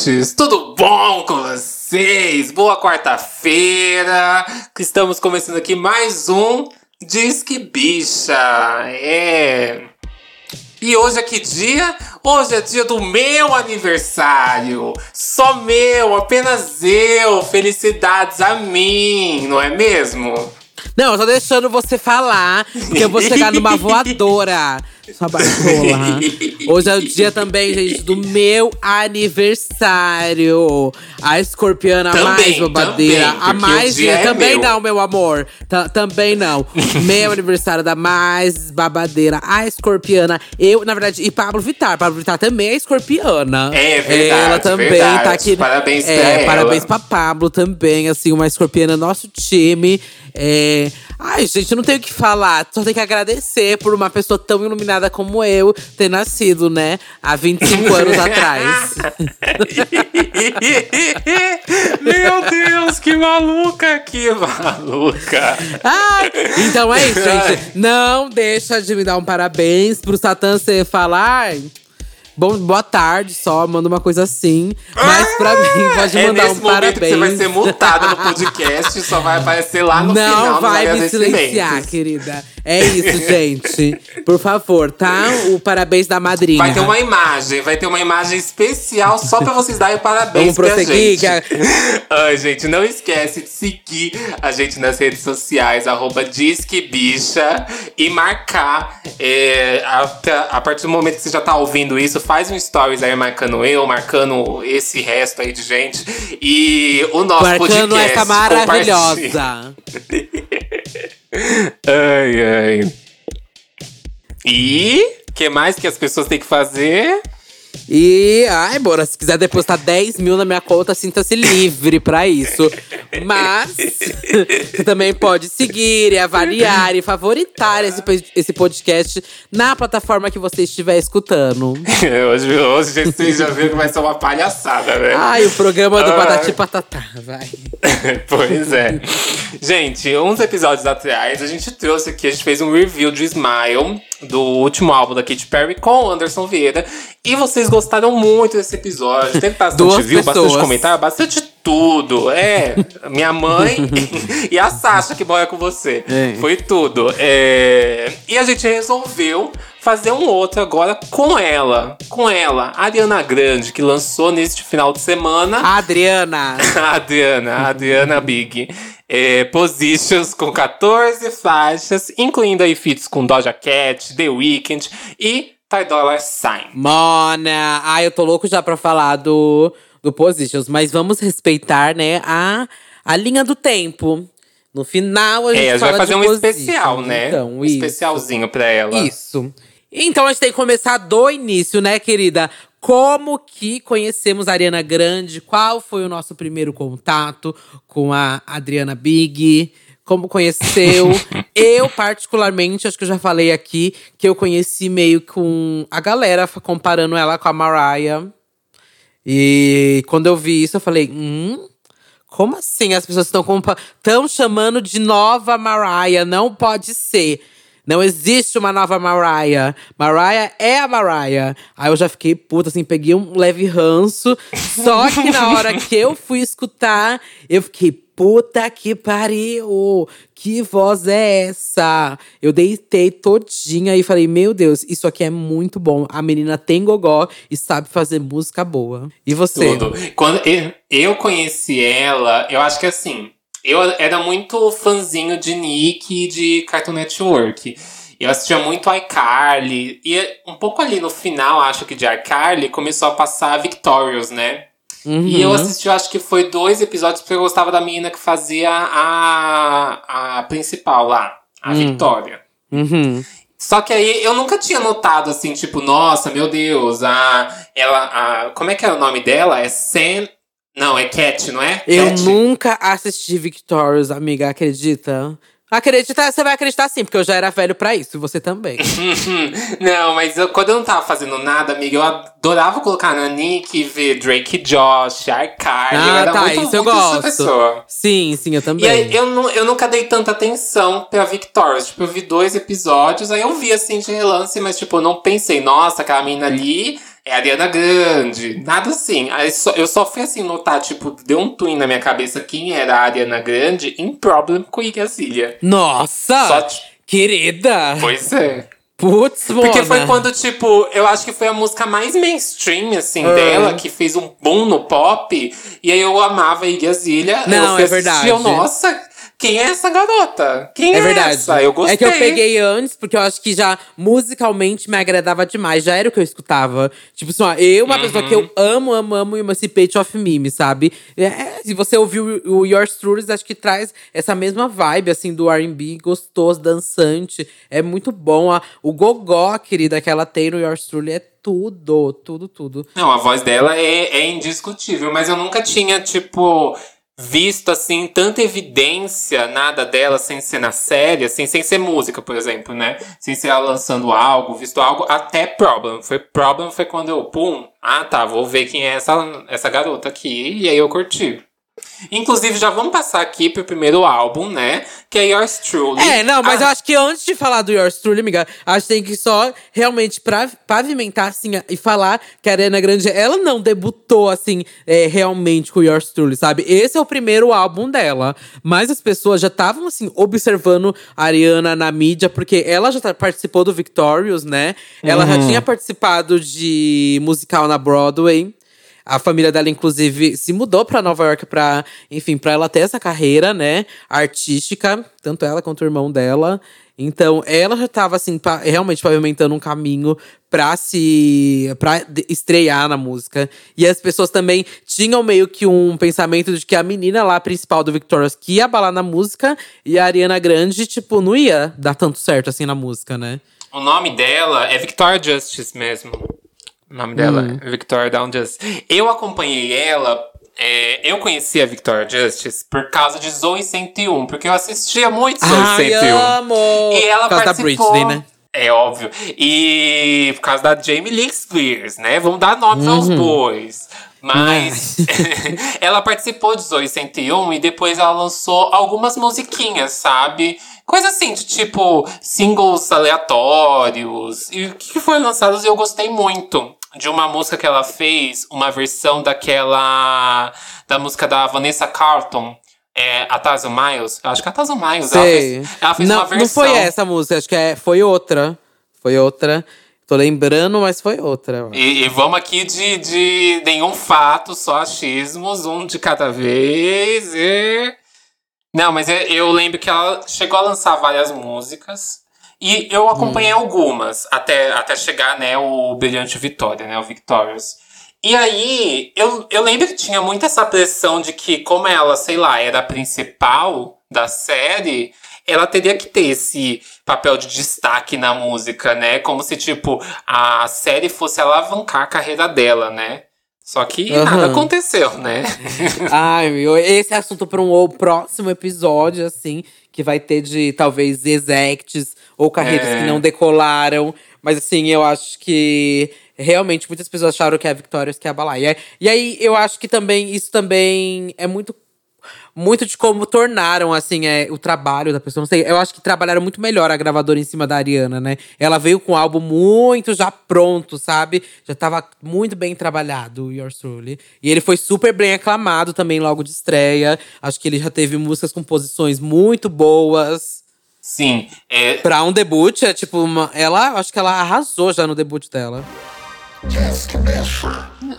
ouvintes! Tudo bom com vocês? Boa quarta-feira! Estamos começando aqui mais um Disque Bicha. É. E hoje é que dia? Hoje é dia do meu aniversário. Só meu, apenas eu. Felicidades a mim, não é mesmo? Não, eu tô deixando você falar, porque eu vou chegar numa voadora. Sua bartola. Hoje é o dia também, gente, do meu aniversário. A escorpiana Também, mais babadeira. também, a mais. é também meu. não, meu amor. Ta- também não. meu aniversário da mais babadeira. A escorpiana. Eu, na verdade, e Pablo Vittar. Pablo Vittar também é escorpiana. É verdade, Ela também verdade. tá aqui. Parabéns pra é, ela. Parabéns pra Pablo também, assim, uma escorpiana, nosso time. É... Ai, gente, não tenho o que falar. Só tenho que agradecer por uma pessoa tão iluminada como eu ter nascido, né? Há 25 anos atrás. Meu Deus, que maluca, que maluca. Ai, então é isso, gente. Não deixa de me dar um parabéns pro Satã você falar. Bom, boa tarde só, manda uma coisa assim. Mas pra mim, pode é mandar nesse um parabéns. que você vai ser multada no podcast, só vai aparecer lá no final Não vai me silenciar, querida. É isso, gente. Por favor, tá? O parabéns da madrinha. Vai ter uma imagem, vai ter uma imagem especial só pra vocês darem parabéns Vamos pra prosseguir, gente. que a- Ai, gente, não esquece de seguir a gente nas redes sociais, arroba Disque Bicha, e marcar. é, a, pra- a partir do momento que você já tá ouvindo isso, faz um stories aí marcando eu, marcando esse resto aí de gente. E o nosso Marcando podcast. essa maravilhosa. Ai, ai. E o que mais que as pessoas têm que fazer? E, ai, bora, se quiser depositar 10 mil na minha conta, sinta-se livre pra isso. Mas você também pode seguir e avaliar e favoritar esse, esse podcast na plataforma que você estiver escutando. hoje, hoje vocês já viram que vai ser uma palhaçada, né? Ai, o programa do Ai. Patati Patatá, vai. pois é. Gente, uns episódios atrás, a gente trouxe aqui, a gente fez um review de Smile, do último álbum da Katy Perry com o Anderson Vieira. E vocês gostaram muito desse episódio. Teve bastante Duas bastante pessoas. comentário, bastante tudo. É, minha mãe e a Sasha que mora com você. É. Foi tudo. É, E a gente resolveu fazer um outro agora com ela. Com ela, a Ariana Grande, que lançou neste final de semana. A Adriana. A Adriana, a Adriana Big. É, positions com 14 faixas, incluindo aí feats com Doja Cat, The Weeknd e Ty Dolla Sign. Mona! Ai, eu tô louco já pra falar do, do Positions, mas vamos respeitar, né, a, a linha do tempo. No final, a gente É, a gente vai fazer um especial, né? Então, um isso. especialzinho pra ela. Isso. Então a gente tem que começar do início, né, querida? Como que conhecemos a Ariana Grande? Qual foi o nosso primeiro contato com a Adriana Big? Como conheceu? eu, particularmente, acho que eu já falei aqui que eu conheci meio com a galera comparando ela com a Mariah. E quando eu vi isso, eu falei, hum, como assim as pessoas estão estão chamando de nova Mariah? Não pode ser. Não existe uma nova Mariah. Mariah é a Mariah. Aí eu já fiquei puta, assim, peguei um leve ranço. Só que na hora que eu fui escutar, eu fiquei, puta que pariu! Que voz é essa? Eu deitei todinha e falei, meu Deus, isso aqui é muito bom. A menina tem gogó e sabe fazer música boa. E você? Tudo. Quando eu, eu conheci ela, eu acho que assim, eu era muito fãzinho de Nick e de Cartoon Network. Eu assistia muito iCarly. E um pouco ali no final, acho que de iCarly, começou a passar Victorious, né? Uhum. E eu assisti, eu acho que foi dois episódios, porque eu gostava da menina que fazia a, a principal lá, a Victoria. Uhum. Só que aí eu nunca tinha notado assim, tipo, nossa, meu Deus, a. Ela. A, como é que é o nome dela? É Sam. Não, é Cat, não é? Eu Cat? nunca assisti Victorious, amiga, acredita? Acredita, você vai acreditar sim, porque eu já era velho pra isso, e você também. não, mas eu- quando eu não tava fazendo nada, amiga, eu adorava colocar na Nick e ver Drake Josh, eu ah, era tá, muito, isso eu muito essa gosto. pessoa. Sim, sim, eu também. E aí, eu, eu nunca dei tanta atenção pra Victorious. Tipo, eu vi dois episódios, aí eu vi assim de relance, mas tipo, eu não pensei, nossa, aquela menina ali é Ariana Grande. Nada assim. Aí só, eu só fui assim notar, tipo, deu um twin na minha cabeça quem era a Ariana Grande em Problem com Igazilha. Nossa! Só, querida! Pois é. Putz. Porque foi quando, tipo, eu acho que foi a música mais mainstream, assim, Ah. dela, que fez um boom no pop. E aí eu amava a Iggy Azalea. Não, eu fui é verdade. Eu, Nossa, quem é essa garota? Quem é, É verdade. essa? Eu gostei. É que eu peguei antes, porque eu acho que já musicalmente me agradava demais. Já era o que eu escutava. Tipo assim, ó, eu, uma pessoa que Uhum. eu amo, amo, amo Emancipate of Mime, sabe? É, se você ouviu o Yours Truly, acho que traz essa mesma vibe, assim, do R&B, gostoso, dançante. É muito bom. A- O gogó, querida, que ela tem no Yours Truly é tudo, tudo, tudo. Não, a voz dela é, é indiscutível, mas eu nunca tinha, tipo, visto, assim, tanta evidência, nada dela sem ser na série, assim, sem ser música, por exemplo, né? Sem ser ela lançando algo, visto algo, até Problem. Foi Problem foi quando eu, pum, ah tá, vou ver quem é essa, essa garota aqui, e aí eu curti. Inclusive, já vamos passar aqui pro primeiro álbum, né? Que é Yours Truly. É, não, mas Ah, eu acho que antes de falar do Yours Truly, amiga, acho que tem que só realmente pra, pavimentar, assim, e falar que a Ariana Grande, ela não debutou, assim, é, realmente com o Yours Truly, sabe? Esse é o primeiro álbum dela. Mas as pessoas já estavam, assim, observando a Ariana na mídia, porque ela já tá- participou do Victorious, né? Ela já tinha participado de musical na Broadway. A família dela, inclusive, se mudou pra Nova York pra, enfim, pra ela ter essa carreira, né, artística, tanto ela quanto o irmão dela. Então, ela já tava, assim, realmente pavimentando um caminho pra se. de- estrear na música. E as pessoas também tinham meio que um pensamento de que a menina lá, principal do Victorious, que ia balar na música, e a Ariana Grande, tipo, não ia dar tanto certo assim na música, né? O nome dela é Victoria Justice mesmo. O nome dela Hum. é Victoria Down Justice. Eu acompanhei ela. é, eu conheci a Victoria Justice por causa de Zoe 101, porque eu assistia muito Zoe Ai, 101. amo! E ela Por causa da participou. Britney, né? É óbvio. E por causa da Jamie Lee Spears, né? Vamos dar nomes aos Uhum. bois. Mas ela participou de Zoe 101 e depois ela lançou algumas musiquinhas, sabe? Coisa assim, de tipo singles aleatórios. E que que foi lançado eu gostei muito. De uma música que ela fez, uma versão daquela. da música da Vanessa Carlton. É, a Tazo Miles. Eu acho que é a Tazo Miles. Ela Sei. fez, ela fez não, uma versão. não foi essa música, acho que é, foi outra. Foi outra. Tô lembrando, mas foi outra. E, e vamos aqui de, de nenhum fato, só achismos, um de cada vez. E... Não, mas eu, eu lembro que ela chegou a lançar várias músicas. E eu acompanhei algumas, até, até chegar, né, o Brilhante Vitória, né, o Victorious. E aí, eu, eu lembro que tinha muito essa pressão de que, como ela, sei lá, era a principal da série, ela teria que ter esse papel de destaque na música, né? Como se, tipo, a série fosse alavancar a carreira dela, né? Só que Aham. nada aconteceu, né? Ai, meu, esse é assunto para um próximo episódio, assim, que vai ter de talvez exects ou carreiras É. que não decolaram. Mas assim, eu acho que realmente muitas pessoas acharam que a Victorious que ia abalar. E, é- e aí eu acho que também isso também é muito muito de como tornaram, assim, é, o trabalho da pessoa. Não sei, eu acho que trabalharam muito melhor a gravadora em cima da Ariana, né? Ela veio com o álbum muito já pronto, sabe? Já tava muito bem trabalhado, o Yours Truly. E ele foi super bem aclamado também logo de estreia. Acho que ele já teve músicas com posições muito boas. Sim, é, Pra um debut, é tipo, uma, ela, acho que ela arrasou já no debut dela.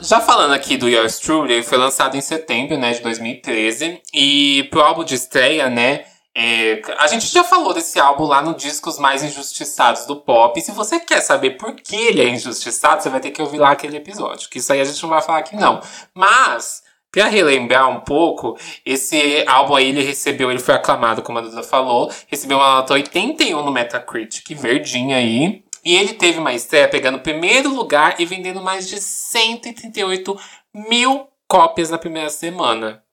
Já falando aqui do Yours Truly, ele foi lançado em setembro, né, de 2013. E pro álbum de estreia, né, é, a gente já falou desse álbum lá no Discos Mais Injustiçados do Pop. E se você quer saber por que ele é injustiçado, você vai ter que ouvir lá aquele episódio. Que isso aí a gente não vai falar aqui, não. Mas, pra relembrar um pouco, esse álbum aí ele recebeu, ele foi aclamado, como a Duda falou, recebeu uma nota 81 no Metacritic, verdinha aí. E ele teve uma estreia pegando primeiro lugar e vendendo mais de 138 mil cópias na primeira semana.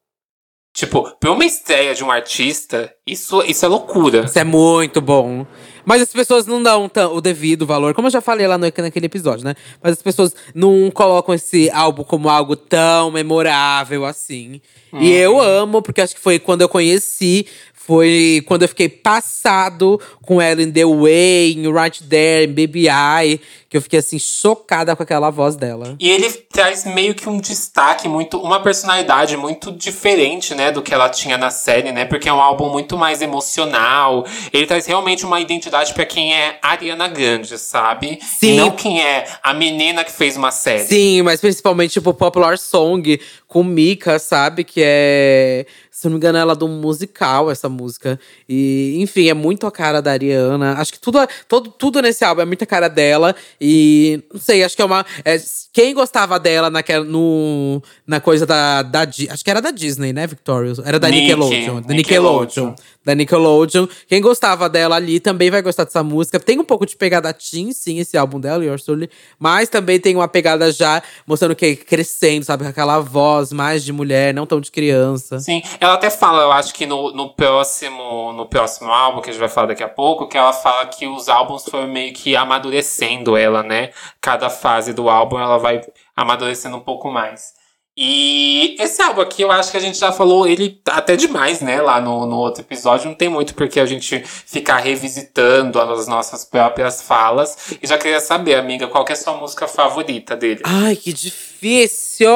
Tipo, pra uma estreia de um artista, isso, isso é loucura. Isso é muito bom. Mas as pessoas não dão o devido valor, como eu já falei lá no, naquele episódio, né? Mas as pessoas não colocam esse álbum como algo tão memorável assim. Uhum. E eu amo, porque acho que foi quando eu conheci foi quando eu fiquei passado com ela em The Way, em Right There, em Baby I, que eu fiquei assim chocada com aquela voz dela. E ele traz meio que um destaque muito, uma personalidade muito diferente, né, do que ela tinha na série, né? Porque é um álbum muito mais emocional. Ele traz realmente uma identidade para quem é Ariana Grande, sabe? Sim. E não quem é a menina que fez uma série. Sim, mas principalmente tipo Popular Song com Mika, sabe? Que é se não me engano, ela é do musical, essa música. E, enfim, é muito a cara da Ariana. Acho que tudo, todo, tudo nesse álbum é muita cara dela. E não sei, acho que é uma. É, quem gostava dela naquela, no, na coisa da, da. Acho que era da Disney, né, Victorious? Era da Nick, Nickelodeon. Da Nickelodeon. Nickelodeon da Nickelodeon. Quem gostava dela ali também vai gostar dessa música. Tem um pouco de pegada teen, sim, esse álbum dela, Your Soul. Mas também tem uma pegada já mostrando que é crescendo, sabe? Com aquela voz mais de mulher, não tão de criança. Sim, ela até fala, eu acho que no, no, próximo, no próximo álbum, que a gente vai falar daqui a pouco, que ela fala que os álbuns foram meio que amadurecendo ela, né? Cada fase do álbum ela vai amadurecendo um pouco mais. E esse álbum aqui, eu acho que a gente já falou ele até demais, né? Lá no, no outro episódio. Não tem muito porque a gente ficar revisitando as nossas próprias falas. E já queria saber, amiga, qual que é a sua música favorita dele? Ai, que difícil!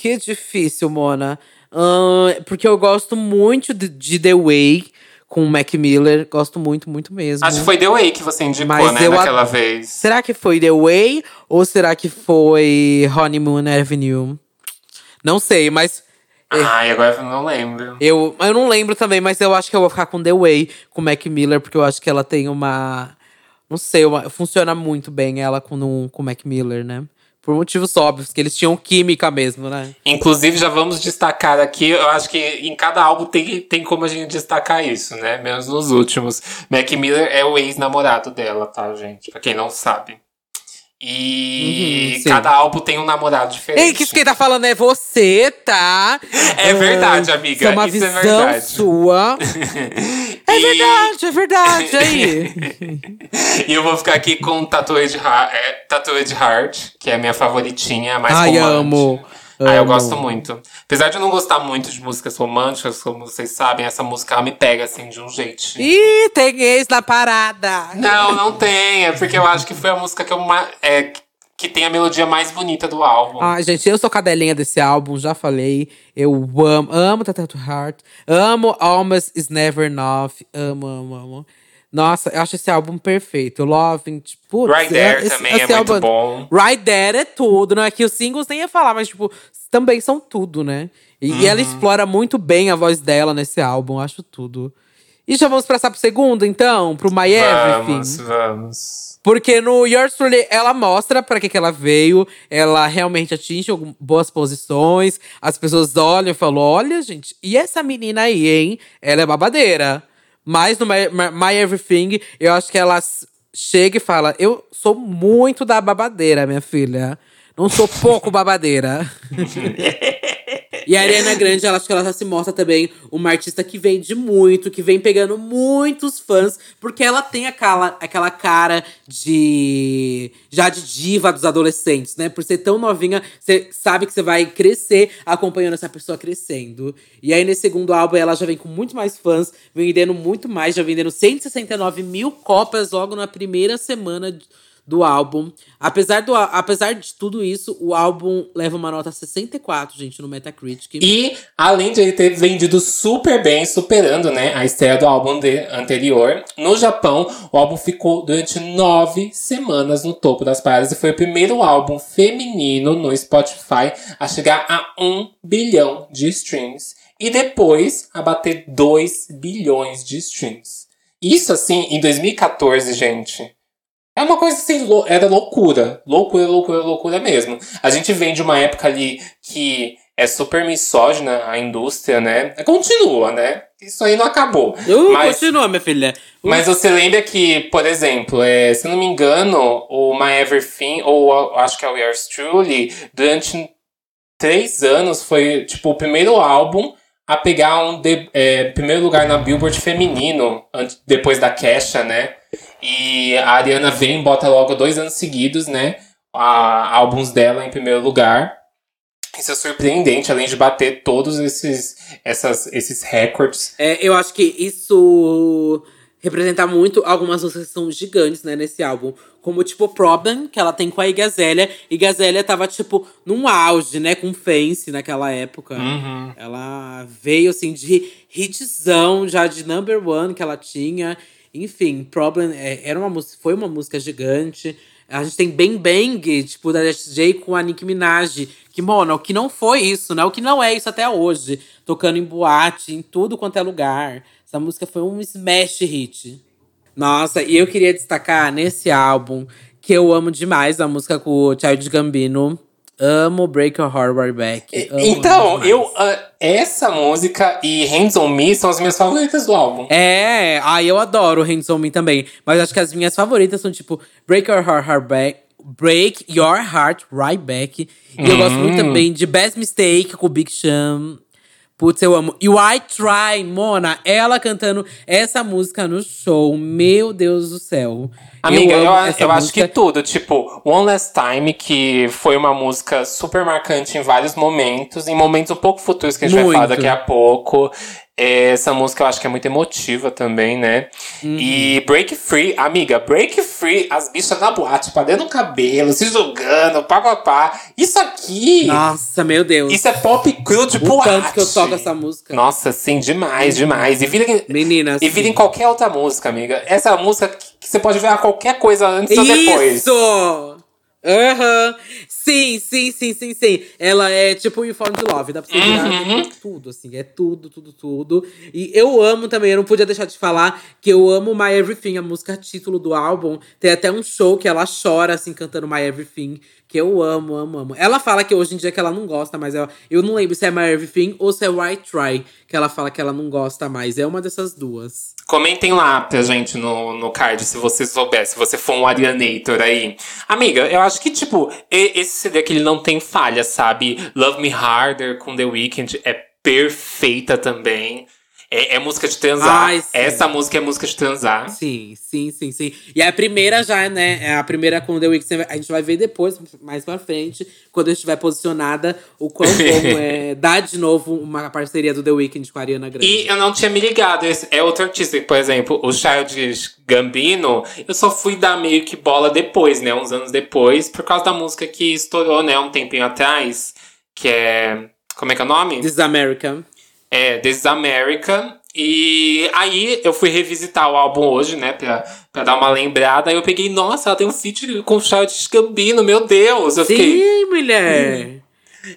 Que difícil, Mona. Uh, porque eu gosto muito de, de The Way com o Mac Miller. Gosto muito, muito mesmo. Acho que foi The Way que você indicou, Mas né, naquela vez. Será que foi The Way ou será que foi Honeymoon Avenue? Não sei, mas. É, Ai, agora eu não lembro. Eu, eu não lembro também, mas eu acho que eu vou ficar com The Way, com Mac Miller, porque eu acho que ela tem uma. Não sei, uma, funciona muito bem ela com, com Mac Miller, né? Por motivos óbvios, que eles tinham química mesmo, né? Inclusive, já vamos destacar aqui, eu acho que em cada álbum tem, tem como a gente destacar isso, né? Menos nos últimos. Mac Miller é o ex-namorado dela, tá, gente? Pra quem não sabe. E uhum, cada álbum tem um namorado diferente. Ei, que quem tá falando é você, tá? É verdade, amiga. Isso é uma Isso é visão é verdade. sua. é verdade, é verdade. Aí. e eu vou ficar aqui com Tattooed Heart, é, Heart que é a minha favoritinha, a mais Ai, romântica. amo. Ah, eu gosto muito. Apesar de eu não gostar muito de músicas românticas, como vocês sabem, essa música ela me pega assim de um jeito. Ih, tem ex na parada. Não, não tem. É porque eu acho que foi a música que eu é, que tem a melodia mais bonita do álbum. Ai, gente, eu sou cadelinha desse álbum, já falei. Eu amo, amo Tattoo Heart, amo Almost Is Never Enough, amo, amo, amo. Nossa, eu acho esse álbum perfeito. Loving, tipo. Right There esse, também esse é muito bom. Right There é tudo, não é que os singles nem ia falar, mas, tipo, também são tudo, né? E, uhum. e ela uhum. explora muito bem a voz dela nesse álbum, acho tudo. E já vamos passar pro segundo, então? Pro My Everything? Vamos, vamos. Porque no Yours Truly, ela mostra para que, que ela veio. Ela realmente atinge boas posições. As pessoas olham e falam, olha, gente, e essa menina aí, hein? Ela é babadeira. Mas no My, My Everything, eu acho que ela chega e fala: Eu sou muito da babadeira, minha filha. Não sou pouco babadeira. E a Ariana Grande, ela, acho que ela já se mostra também uma artista que vende muito, que vem pegando muitos fãs, porque ela tem aquela, aquela cara de. já de diva dos adolescentes, né? Por ser tão novinha, você sabe que você vai crescer acompanhando essa pessoa crescendo. E aí, nesse segundo álbum, ela já vem com muito mais fãs, vendendo muito mais, já vendendo 169 mil cópias logo na primeira semana do álbum. Apesar, do, apesar de tudo isso, o álbum leva uma nota 64, gente, no Metacritic. E, além de ele ter vendido super bem, superando né, a estreia do álbum de, anterior, no Japão, o álbum ficou durante nove semanas no topo das paradas e foi o primeiro álbum feminino no Spotify a chegar a um bilhão de streams. E depois a bater 2 bilhões de streams. Isso, assim, em 2014, gente é uma coisa assim, era loucura. Loucura, loucura, loucura mesmo. A gente vem de uma época ali que é super misógina a indústria, né? Continua, né? Isso aí não acabou. Uh, mas, continua, minha filha. Uh. Mas você lembra que, por exemplo, é, se não me engano, o My Everything, ou acho que é o Yours Truly, durante três anos foi, tipo, o primeiro álbum a pegar um de, é, primeiro lugar na Billboard feminino, depois da Kesha, né? E a Ariana vem bota logo dois anos seguidos, né? A, álbuns dela em primeiro lugar. Isso é surpreendente, além de bater todos esses, essas, esses recordes. É, eu acho que isso representa muito algumas músicas que são gigantes, né, nesse álbum. Como, tipo, Problem, que ela tem com a Igazélia. E Igazélia tava, tipo, num auge, né, com Fancy naquela época. Uhum. Ela veio, assim, de hitzão, já de number one que ela tinha. Enfim, Problem é, era uma música, foi uma música gigante. A gente tem Bang Bang, tipo, da SJ com a Nicki Minaj. Que, mano, o que não foi isso, né? O que não é isso até hoje. Tocando em boate, em tudo quanto é lugar. Essa música foi um smash hit. Nossa, e eu queria destacar nesse álbum que eu amo demais a música com o Child Gambino. Amo Break Your Heart Right Back. Amo então, eu uh, essa música e Hands on Me são as minhas favoritas do álbum. É, ai, eu adoro Hands on Me também. Mas acho que as minhas favoritas são tipo Break Your Heart Right Back. Break Your Heart Right Back. E eu gosto muito hum. também de Best Mistake com o Big Sean. Putz, eu amo. E o I Try, Mona, ela cantando essa música no show. Meu Deus do céu. Amiga, eu, eu, eu acho que tudo. Tipo, One Last Time, que foi uma música super marcante em vários momentos. Em momentos um pouco futuros que a gente muito. vai falar daqui a pouco. Essa música eu acho que é muito emotiva também, né? Uhum. E Break Free, amiga, Break Free, as bichas na boate, dentro do cabelo, se jogando, pá, pá, pá. Isso aqui. Nossa, meu Deus. Isso é pop cru de o boate. tanto que eu toco essa música. Nossa, sim, demais, demais. E vira, Meninas. E vira em qualquer outra música, amiga. Essa é música que você pode ver qualquer coisa antes Isso! ou depois. Isso! Aham. Uhum. Sim, sim, sim, sim, sim. Ela é tipo Uniform de Love. Dá pra você virar uhum. tudo, assim. É tudo, tudo, tudo. E eu amo também, eu não podia deixar de falar que eu amo My Everything, a música título do álbum. Tem até um show que ela chora, assim, cantando My Everything. Que eu amo, amo, amo. Ela fala que hoje em dia que ela não gosta, mas eu, não lembro se é My Everything ou se é White Try. Que ela fala que ela não gosta mais. É uma dessas duas. Comentem lá pra gente no, no card se você souber, se você for um Arianator aí. Amiga, eu acho que, tipo, esse CD aqui ele não tem falha, sabe? Love Me Harder com The Weeknd é perfeita também. É, é, música de transar. Ai, Essa música é música de transar. Sim, sim, sim, sim. E a primeira já, né? É a primeira com The Weeknd. A gente vai ver depois, mais pra frente, quando eu estiver posicionada, o quão bom é dar de novo uma parceria do The Weeknd com a Ariana Grande. E eu não tinha me ligado. É outro artista, por exemplo, o Child Gambino, eu só fui dar meio que bola depois, né? Uns anos depois, por causa da música que estourou, né? Um tempinho atrás, que é. Como é que é o nome? This is America. É, This is America. E aí eu fui revisitar o álbum hoje, né, pra, pra dar uma lembrada. Aí eu peguei, nossa, ela tem um feat com o Charles Gambino, meu Deus! Eu Sim, fiquei, mulher! Hum,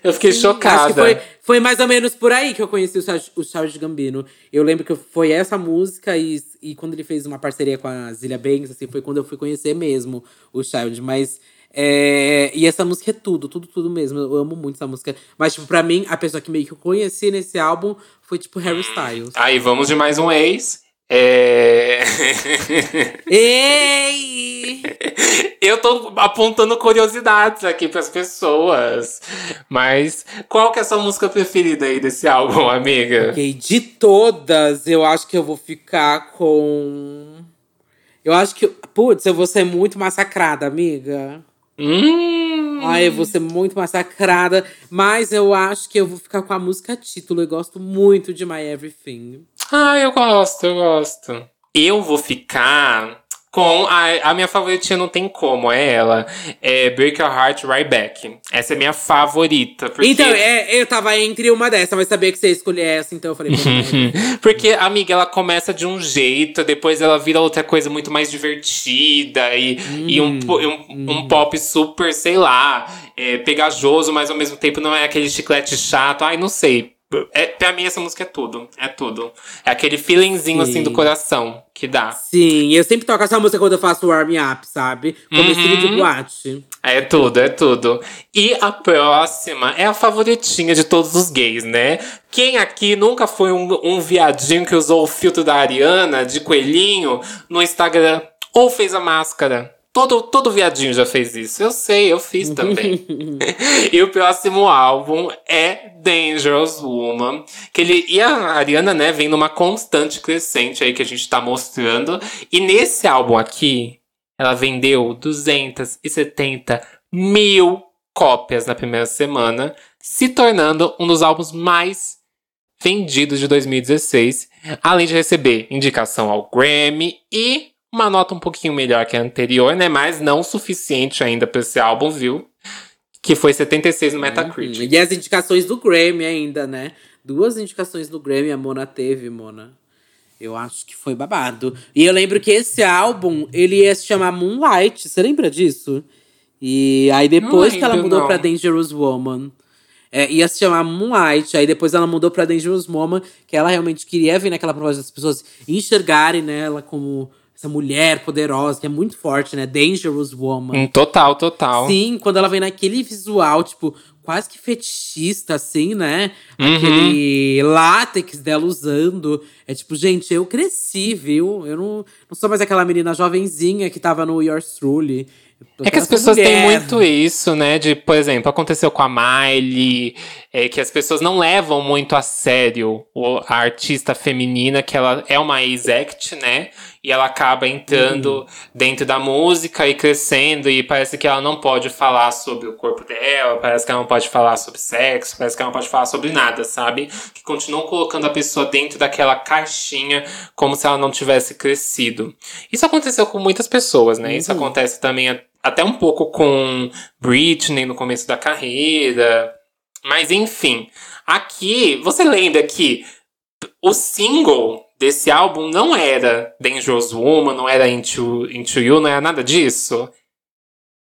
eu fiquei chocada. Acho que foi, foi mais ou menos por aí que eu conheci o Charles, o Charles Gambino. Eu lembro que foi essa música e, e quando ele fez uma parceria com a Zilia Banks, assim, foi quando eu fui conhecer mesmo o Charles. Mas é, e essa música é tudo, tudo, tudo mesmo. Eu amo muito essa música. Mas, tipo, pra mim, a pessoa que meio que eu conheci nesse álbum foi, tipo, Harry Styles. Aí, vamos de mais um ex. É. Ei! Eu tô apontando curiosidades aqui para as pessoas. Mas qual que é a sua música preferida aí desse álbum, amiga? De todas, eu acho que eu vou ficar com. Eu acho que. Putz, eu vou ser muito massacrada, amiga. Hum. Ai, eu vou ser muito massacrada. Mas eu acho que eu vou ficar com a música título. Eu gosto muito de My Everything. Ah, eu gosto, eu gosto. Eu vou ficar com a, a minha favoritinha não tem como, é ela. É Break Your Heart Right Back. Essa é minha favorita. Porque... Então, é, eu tava entre uma dessa, mas sabia que você ia escolher essa, então eu falei. porque, amiga, ela começa de um jeito, depois ela vira outra coisa muito mais divertida e, hum, e um, um, hum. um, pop super, sei lá, é, pegajoso, mas ao mesmo tempo não é aquele chiclete chato. Ai, não sei. É, pra mim, essa música é tudo. É tudo. É aquele feelingzinho, Sim. assim, do coração que dá. Sim, eu sempre toco essa música quando eu faço warm up, sabe? Como uhum. estilo de boate. É tudo, é tudo. E a próxima é a favoritinha de todos os gays, né? Quem aqui nunca foi um, um viadinho que usou o filtro da Ariana, de coelhinho, no Instagram? Ou fez a máscara? Todo, todo viadinho já fez isso. Eu sei, eu fiz também. e o próximo álbum é Dangerous Woman. Que ele e a Ariana, né, vem numa constante crescente aí que a gente tá mostrando. E nesse álbum aqui, ela vendeu 270 mil cópias na primeira semana, se tornando um dos álbuns mais vendidos de 2016, além de receber indicação ao Grammy e uma nota um pouquinho melhor que a anterior, né? Mas não suficiente ainda para esse álbum, viu? Que foi 76 no uhum. Metacritic. Uhum. E as indicações do Grammy ainda, né? Duas indicações do Grammy a Mona teve, Mona. Eu acho que foi babado. E eu lembro que esse álbum, ele ia se chamar Moonlight. Você lembra disso? E aí depois que ela mudou não. pra Dangerous Woman, é, ia se chamar Moonlight, aí depois ela mudou pra Dangerous Woman, que ela realmente queria ver naquela proposta das pessoas enxergarem nela como essa mulher poderosa, que é muito forte, né? Dangerous Woman. Um total, total. Sim, quando ela vem naquele visual, tipo, quase que fetichista, assim, né? Uhum. Aquele látex dela usando. É tipo, gente, eu cresci, viu? Eu não, não sou mais aquela menina jovenzinha que tava no Yours Truly. É que as pessoas mulher. têm muito isso, né? De, por exemplo, aconteceu com a Miley, é, que as pessoas não levam muito a sério a artista feminina, que ela é uma ex-act, né? E ela acaba entrando uhum. dentro da música e crescendo, e parece que ela não pode falar sobre o corpo dela, parece que ela não pode falar sobre sexo, parece que ela não pode falar sobre nada, sabe? Que continuam colocando a pessoa dentro daquela caixinha como se ela não tivesse crescido. Isso aconteceu com muitas pessoas, né? Uhum. Isso acontece também até um pouco com Britney no começo da carreira. Mas enfim, aqui você lembra que o single desse álbum não era Dangerous Woman, não era Into, Into You, não era nada disso.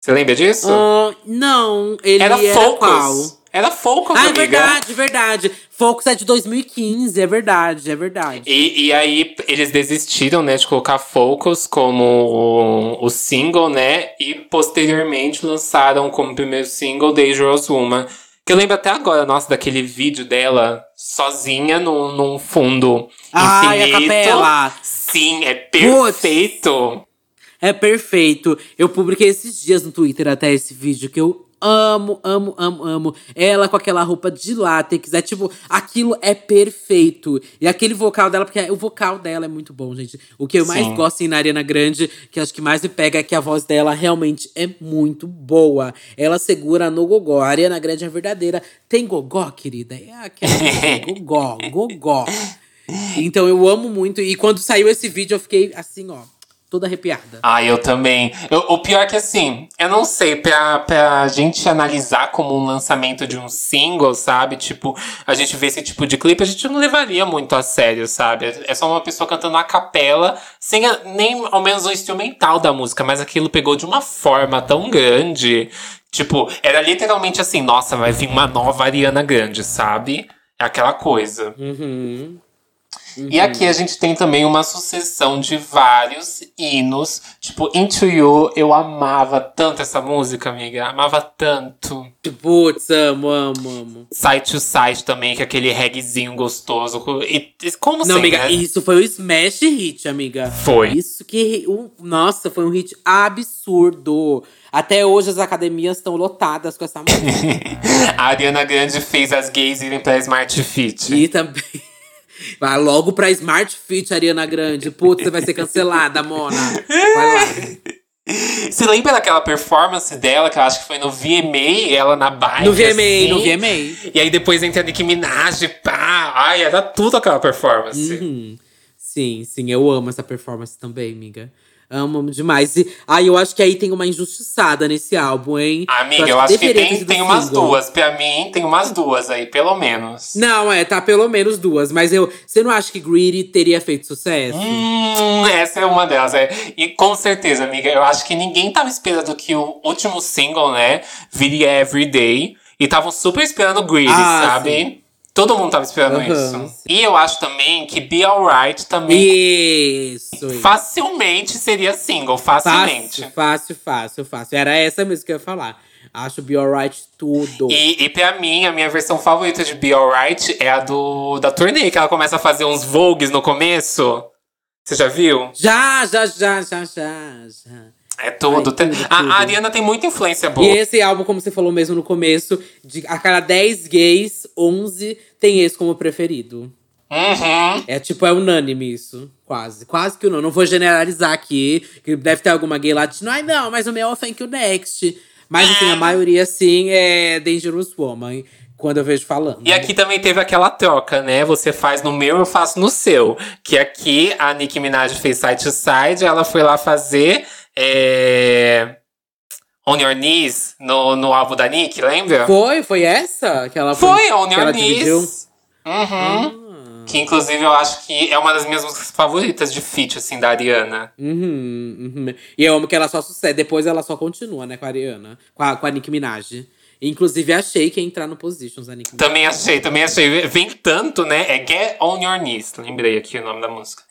Você lembra disso? Uh, não, ele era, era Focus. qual? Era Focus, ah, é amiga. é verdade, verdade. Focus é de 2015, é verdade, é verdade. E, e aí eles desistiram, né, de colocar Focus como o, o single, né? E posteriormente lançaram como primeiro single Dangerous Woman. Que eu lembro até agora, nossa, daquele vídeo dela sozinha no, num fundo ah, infinito. a capela! Sim, é perfeito! É perfeito. Eu publiquei esses dias no Twitter até esse vídeo que eu amo, amo, amo, amo. Ela com aquela roupa de látex. É tipo, aquilo é perfeito. E aquele vocal dela, porque o vocal dela é muito bom, gente. O que eu Sim. mais gosto em Ariana Grande, que acho que mais me pega, é que a voz dela realmente é muito boa. Ela segura no gogó. A Ariana Grande é verdadeira. Tem gogó, querida? É aquela gogó, gogó. Então eu amo muito. E quando saiu esse vídeo, eu fiquei assim, ó toda arrepiada. Ah, eu também. Eu, o pior é que assim, eu não sei, pra, pra gente analisar como um lançamento de um single, sabe? Tipo, a gente vê esse tipo de clipe, a gente não levaria muito a sério, sabe? É só uma pessoa cantando a capela, sem a, nem ao menos o instrumental da música, mas aquilo pegou de uma forma tão grande. Tipo, era literalmente assim, nossa, vai vir uma nova Ariana Grande, sabe? É aquela coisa. Uhum. Uhum. E aqui a gente tem também uma sucessão de vários hinos. Tipo, Into You, eu amava tanto essa música, amiga. Amava tanto. Putz, amo, amo, amo. Side to Side também, que é aquele reggaezinho gostoso. E, como Não, amiga, né? isso foi o smash hit, amiga. Foi. Isso que. Um, nossa, foi um hit absurdo. Até hoje as academias estão lotadas com essa música. a Ariana Grande fez as gays irem pra Smart Fit. E também. Vai logo pra Smart Fit, Ariana Grande. Putz, você vai ser cancelada, Mona. Vai lá. Você lembra daquela performance dela, que eu acho que foi no VMA, ela na bike? No VMA, assim? no VMA. E aí depois entra a Nicki Minaj, pá. Ai, era tudo aquela performance. Uhum. Sim, sim, eu amo essa performance também, amiga. Amo demais. E aí eu acho que aí tem uma injustiçada nesse álbum, hein? Amiga, eu acho, eu acho que, tem, tem umas duas. Pra mim, tem umas duas aí, pelo menos. Não, é, tá pelo menos duas. Mas eu. Você não acha que Greedy teria feito sucesso? Hum, essa é uma delas. É. E com certeza, amiga, eu acho que ninguém tava esperando que o último single, né, viria Everyday. E estavam super esperando Greedy, ah, sabe? Sim. Todo mundo tava esperando uhum, isso. E eu acho também que Be Alright também. Isso, Facilmente seria single, facilmente. Fácil, fácil, fácil, fácil. Era essa mesmo que eu ia falar. Acho Be Alright tudo. E, e pra mim, a minha versão favorita de Be Alright é a do da turnê, que ela começa a fazer uns vogues no começo. Você já viu? Já, já, já, já, já, já. É tudo. Ai, tudo, a, tudo. a Ariana tem muita influência boa. E esse álbum, como você falou mesmo no começo, de a cada 10 gays, 11 tem esse como preferido. Uhum. É tipo, é unânime isso. Quase. Quase que não. Não vou generalizar aqui, que deve ter alguma gay latina. Ai, não, mas o meu é o Thank You Next. Mas assim, a maioria, sim, é Dangerous Woman. Quando eu vejo falando. E aqui também teve aquela troca, né? Você faz no meu, eu faço no seu. Que aqui a Nicki Minaj fez Side to Side, ela foi lá fazer é... On Your Knees no, no álbum da Nicki, lembra? Foi? Foi essa? Que ela Foi, On que Your? Knees. Uhum. Que inclusive eu acho que é uma das minhas músicas favoritas de feat, assim, da Ariana. Uhum, uhum. E eu amo que ela só sucede. Depois ela só continua, né, com a Ariana. Com a, com a Nicki Minaj. Inclusive, achei que ia entrar no Positions, a Nicki Minaj. Também achei, também achei. Vem tanto, né? É Get On Your Knees. Lembrei aqui o nome da música.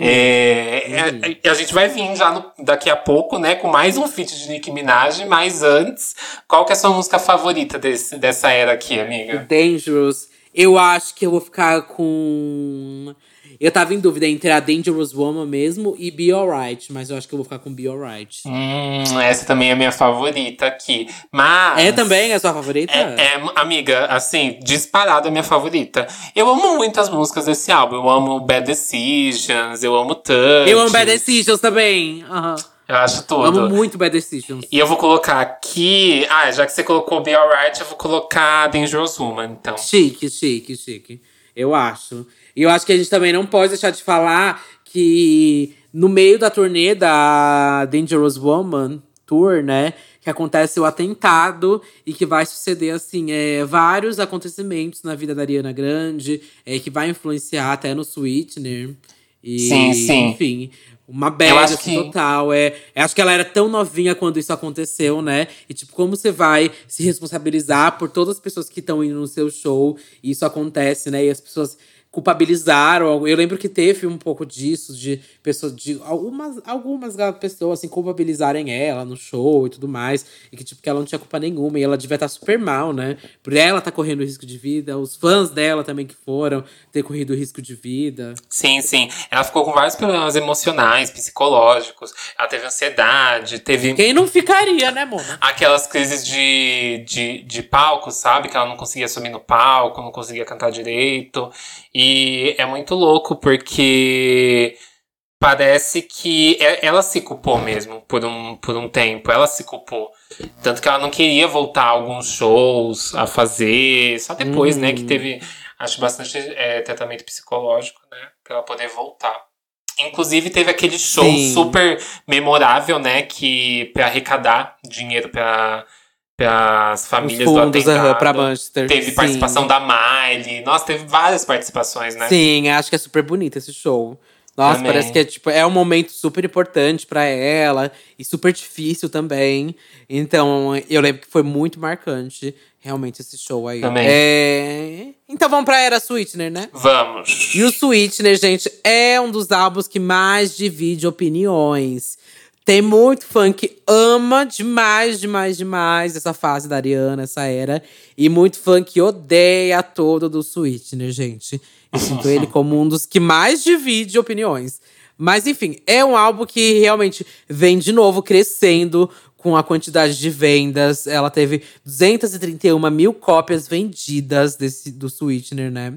É, é- é- a gente vai vir já no- daqui a pouco, né? Com mais um feat de Nicki Minaj. Mas antes, qual que é a sua música favorita desse, dessa era aqui, amiga? Dangerous. Eu acho que eu vou ficar com. Eu tava em dúvida entre a Dangerous Woman mesmo e Be Alright, mas eu acho que eu vou ficar com Be Alright. Hum, essa também é a minha favorita aqui. Mas. É também a sua favorita? É, é, amiga, assim, disparado é minha favorita. Eu amo muito as músicas desse álbum. Eu amo Bad Decisions, eu amo Touch. Eu amo Bad Decisions também. Aham. Eu acho tudo. Amo muito Bad Decisions. E eu vou colocar aqui. Ah, já que você colocou Be Alright, eu vou colocar Dangerous Woman, então. Chique, chique, chique. Eu acho. E eu acho que a gente também não pode deixar de falar que no meio da turnê da Dangerous Woman Tour, né? Que acontece o atentado e que vai suceder, assim, é, vários acontecimentos na vida da Ariana Grande, é, que vai influenciar até no Sweetener. E, Sim, sim. Enfim, uma acho assim, que- total. É, acho que ela era tão novinha quando isso aconteceu, né? E, tipo, como você vai se responsabilizar por todas as pessoas que estão indo no seu show e isso acontece, né? E as pessoas culpabilizaram. Eu lembro que teve um pouco disso, de pessoas, de algumas, algumas pessoas assim, culpabilizarem ela no show e tudo mais. E que, tipo, que ela não tinha culpa nenhuma. E ela devia estar super mal, né? Por ela tá correndo risco de vida, os fãs dela também que foram ter corrido risco de vida. Sim, sim. Ela ficou com vários problemas emocionais, psicológicos. Ela teve ansiedade, teve. Quem não ficaria, né, Mona? Aquelas crises de, de, de palco, sabe? Que ela não conseguia subir no palco, não conseguia cantar direito. E é muito louco porque parece que e- ela se culpou mesmo por um, por um tempo. Ela se culpou. Tanto que ela não queria voltar a alguns shows a fazer. Só depois, né? Que teve, acho, bastante é, tratamento psicológico, né? Pra ela poder voltar. Inclusive, teve aquele show Sim. super memorável, né? Que pra arrecadar dinheiro pra, as famílias do fundos aham, atentado. pra Manchester. Teve Sim. participação da Miley. Nossa, teve várias participações, né? Sim, acho que é super bonito esse show. Nossa, parece que é, tipo, é um momento super importante pra ela e super difícil também. Então, eu lembro que foi muito marcante, realmente, esse show aí. Também. É... Então vamos pra Era Sweetener, né? Vamos. E o Sweetener, gente, é um dos álbuns que mais divide opiniões. Tem muito fã que ama demais, demais, demais essa fase da Ariana, essa era. E muito fã que odeia todo do Sweetener, gente. Eu sinto ele como um dos que mais divide opiniões. Mas enfim, é um álbum que realmente vem de novo crescendo com a quantidade de vendas. Ela teve 231 mil cópias vendidas desse, do Sweetener, né?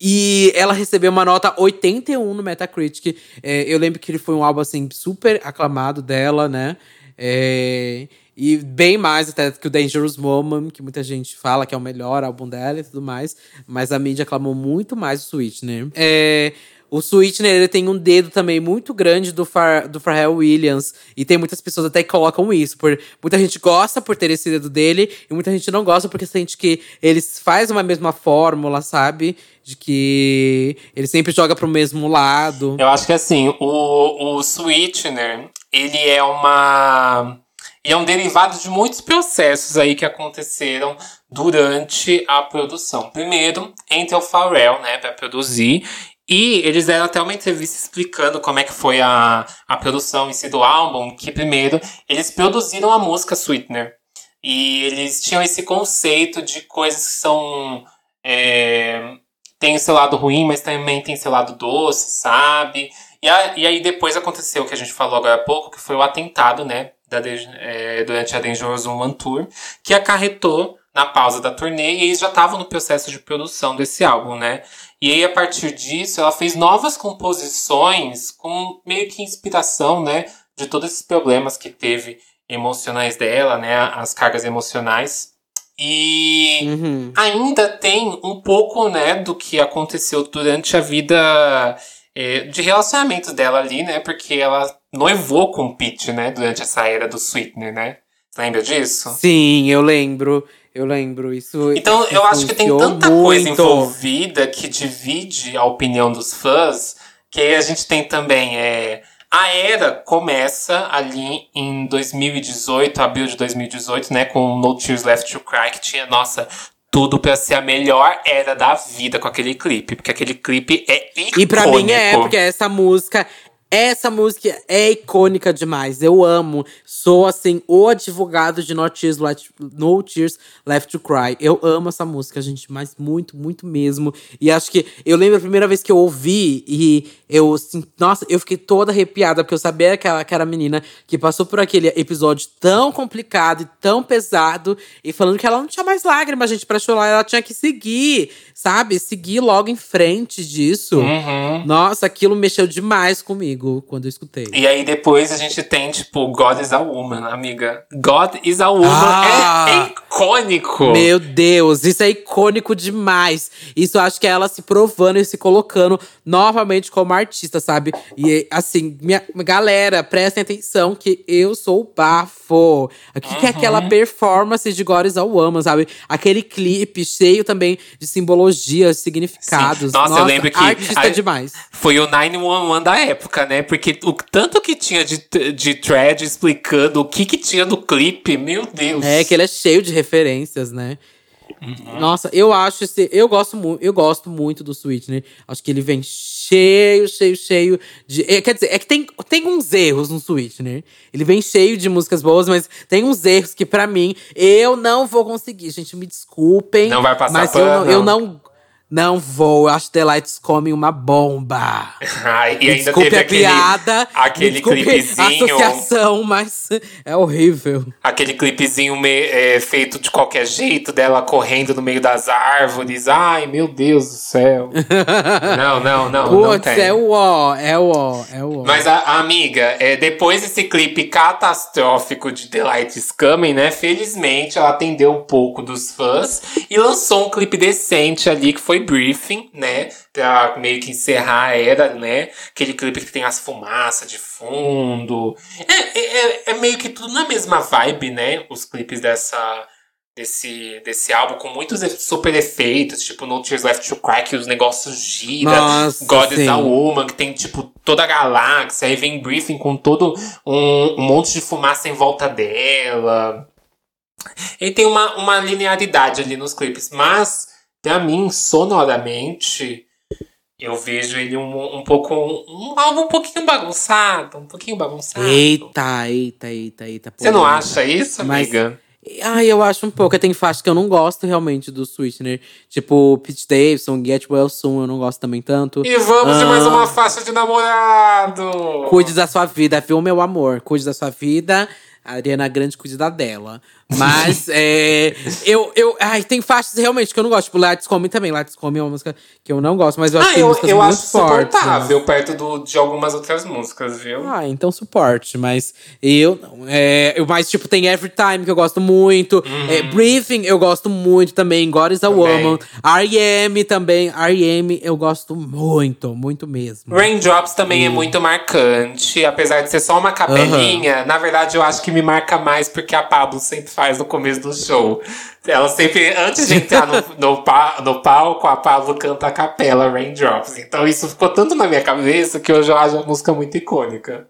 E ela recebeu uma nota 81 no Metacritic. É, eu lembro que ele foi um álbum, assim, super aclamado dela, né? É, e bem mais até que o Dangerous Woman, que muita gente fala que é o melhor álbum dela e tudo mais. Mas a mídia aclamou muito mais o Sweetener. É, o Sweetener ele tem um dedo também muito grande do, Far, do Pharrell Williams. E tem muitas pessoas até que colocam isso. Por, muita gente gosta por ter esse dedo dele. E muita gente não gosta porque sente que ele faz uma mesma fórmula, sabe? De que ele sempre joga pro mesmo lado. Eu acho que assim, o, o Sweetener, ele é uma. Ele é um derivado de muitos processos aí que aconteceram durante a produção. Primeiro, entre o Pharrell, né, para produzir. E eles deram até uma entrevista explicando como é que foi a, a produção em si do álbum. Que primeiro, eles produziram a música Sweetener. E eles tinham esse conceito de coisas que são. é, tem o seu lado ruim, mas também tem seu lado doce, sabe? E, a, e aí depois aconteceu o que a gente falou agora há pouco, que foi o atentado, né? Da, é, durante a Dangerous Woman Tour, que acarretou na pausa da turnê e eles já estavam no processo de produção desse álbum, né? E aí, a partir disso, ela fez novas composições com meio que inspiração, né? De todos esses problemas que teve emocionais dela, né? As cargas emocionais. E uhum. ainda tem um pouco, né, do que aconteceu durante a vida é, de relacionamento dela ali, né? Porque ela noivou com o Pete, né? Durante essa era do Sweetener, né? Lembra disso? Sim, eu lembro. Eu lembro, isso. Então, isso eu acho que tem tanta muito. coisa envolvida que divide a opinião dos fãs, que aí a gente tem também. É, a era começa ali em 2018, abril de 2018, né? Com No Tears Left to Cry, que tinha, nossa, tudo para ser a melhor era da vida com aquele clipe. Porque aquele clipe é icônico. E pra mim é, porque essa música essa música é icônica demais. Eu amo. Sou, assim, o advogado de No Tears, Left, no Tears Left to Cry. Eu amo essa música, gente, mas muito, muito mesmo. E acho que eu lembro a primeira vez que eu ouvi e eu, assim, nossa, eu fiquei toda arrepiada, porque eu sabia que ela, que era a menina que passou por aquele episódio tão complicado e tão pesado, e falando que ela não tinha mais lágrimas, gente, pra chorar, ela tinha que seguir, sabe? Seguir logo em frente disso. Uhum. Nossa, aquilo mexeu demais comigo quando eu escutei. E aí depois a gente tem, tipo, God is a Woman, amiga. God is a Woman Ah! é icônico. Meu Deus, isso é icônico demais. Isso acho que é ela se provando e se colocando novamente como artista, sabe? E assim, minha galera, prestem atenção que eu sou o bafo. O que, que é aquela performance de God is a Woman, sabe? Aquele clipe cheio também de simbologias, significados. Sim. Nossa, eu lembro que Artista a- demais. Foi o 911 da época, né? Porque o tanto que tinha de, de thread explicando o que que tinha no clipe, meu Deus. É, que ele é cheio de referências, né? Uhum. Nossa, eu acho esse. Eu gosto, mu eu gosto muito do Sweetener. Acho que ele vem cheio, cheio, cheio de. é, quer dizer, é que tem, tem uns erros no Sweetener. Ele vem cheio de músicas boas, mas tem uns erros que, pra mim, eu não vou conseguir. Gente, me desculpem. Não vai passar Mas eu não, pano. eu não. Não vou. Eu acho The Lights Come uma bomba. Ai, e ainda desculpe teve a aquele, piada. aquele desculpe clipezinho. a associação, mas é horrível. Aquele clipezinho me- é, feito de qualquer jeito, dela correndo no meio das árvores. Ai, meu Deus do céu. não, não, não. não Putz, tem. é o ó, é o ó, é o ó. Mas a, a amiga, é, depois desse clipe catastrófico de The Light is Coming, né? Felizmente ela atendeu um pouco dos fãs e lançou um clipe decente ali que foi Briefing, né? Pra meio que encerrar a era, né? Aquele clipe que tem as fumaças de fundo. É, é, é- é meio que tudo na mesma vibe, né? Os clipes dessa. Desse, desse álbum com muitos e- super efeitos, tipo No Tears Left to Cry, que os negócios giram. God is a sim. Woman, que tem, tipo, toda a galáxia. Aí vem Briefing com todo um, um monte de fumaça em volta dela. Ele tem uma, uma linearidade ali nos clipes. Mas, pra mim, sonoramente, eu vejo ele um, um pouco. Um, álbum um pouquinho bagunçado. Um pouquinho bagunçado. Eita, eita, eita, eita. Você não acha isso, Mas- amiga? Ai, eu acho um pouco. Tem faixas que eu não gosto realmente do Sweetener. Tipo, Pete Davidson, Get Well Soon, eu não gosto também tanto. E vamos de mais Ah. uma faixa de namorado! Cuide da sua vida, viu, meu amor? Cuide da sua vida. A Ariana Grande cuide da dela. Mas, é. Eu, eu. Ai, tem faixas realmente que eu não gosto. Tipo, Lights Come também. Lights Come é uma música que eu não gosto, mas eu acho Ah, que eu, músicas eu muito acho fortes. suportável perto do, de algumas outras músicas, viu? Ah, então suporte, mas eu não. É, eu, mas, tipo, tem Every Time que eu gosto muito. É, Briefing eu gosto muito também. God is a Uhum. Também. Woman. R.E.M. também. R.E.M. eu gosto muito, muito mesmo. Raindrops também é muito marcante, apesar de ser só uma capelinha. Na verdade, eu acho que me marca mais porque a Pablo sempre faz no começo do show. Ela sempre, antes de entrar no, no, pa- no palco, a Pablo canta a capela Raindrops. Então isso ficou tanto na minha cabeça que hoje eu acho a música muito icônica.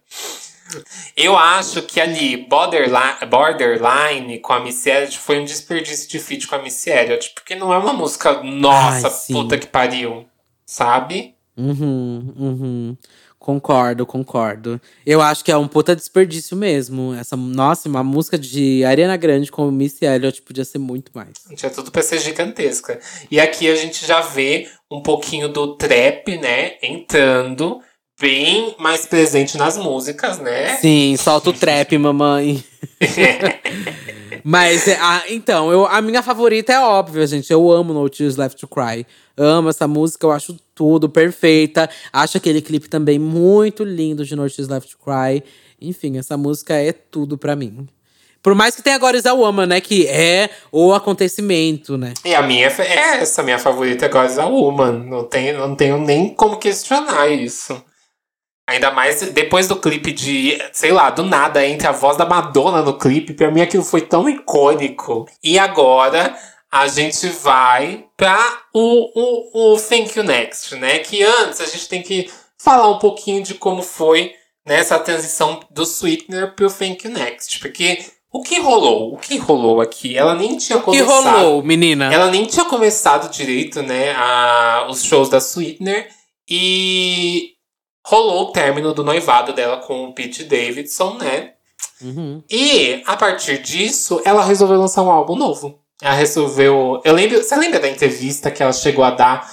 Eu acho que ali, Borderline, Borderline com a Missy Elliott foi um desperdício de feat com a Missy Elliott, porque não é uma música, nossa, Ai, puta que pariu, sabe? Uhum, uhum. Concordo, concordo. Eu acho que é um puta desperdício mesmo. Essa, nossa, uma música de Ariana Grande com Missy Elliott podia ser muito mais. Tinha tudo pra ser gigantesca. E aqui a gente já vê um pouquinho do trap, né? Entrando bem mais presente nas músicas, né? Sim, solta o trap, mamãe. Mas, é, a, então, eu, a minha favorita é óbvia, gente. Eu amo No Tears Left to Cry. Amo essa música, eu acho tudo perfeita. Acho aquele clipe também muito lindo de No Tears Left to Cry. Enfim, essa música é tudo pra mim. Por mais que tenha agora Is a Woman, né? Que é o acontecimento, né? E a minha é essa, minha favorita é God is a Woman. Não tenho, não tenho nem como questionar isso. Ainda mais depois do clipe de, sei lá, do nada, entre a voz da Madonna no clipe, pra mim aquilo foi tão icônico. E agora a gente vai pra o, o, o Thank You Next, né? Que antes a gente tem que falar um pouquinho de como foi nessa transição do Sweetener pro Thank You Next. Porque o que rolou? O que rolou aqui? Ela nem tinha começado. O que rolou, menina? Ela nem tinha começado direito, né? A, os shows da Sweetener. E rolou o término do noivado dela com o Pete Davidson, né? Uhum. E a partir disso, ela resolveu lançar um álbum novo. Ela resolveu. Eu lembro. Você lembra da entrevista que ela chegou a dar?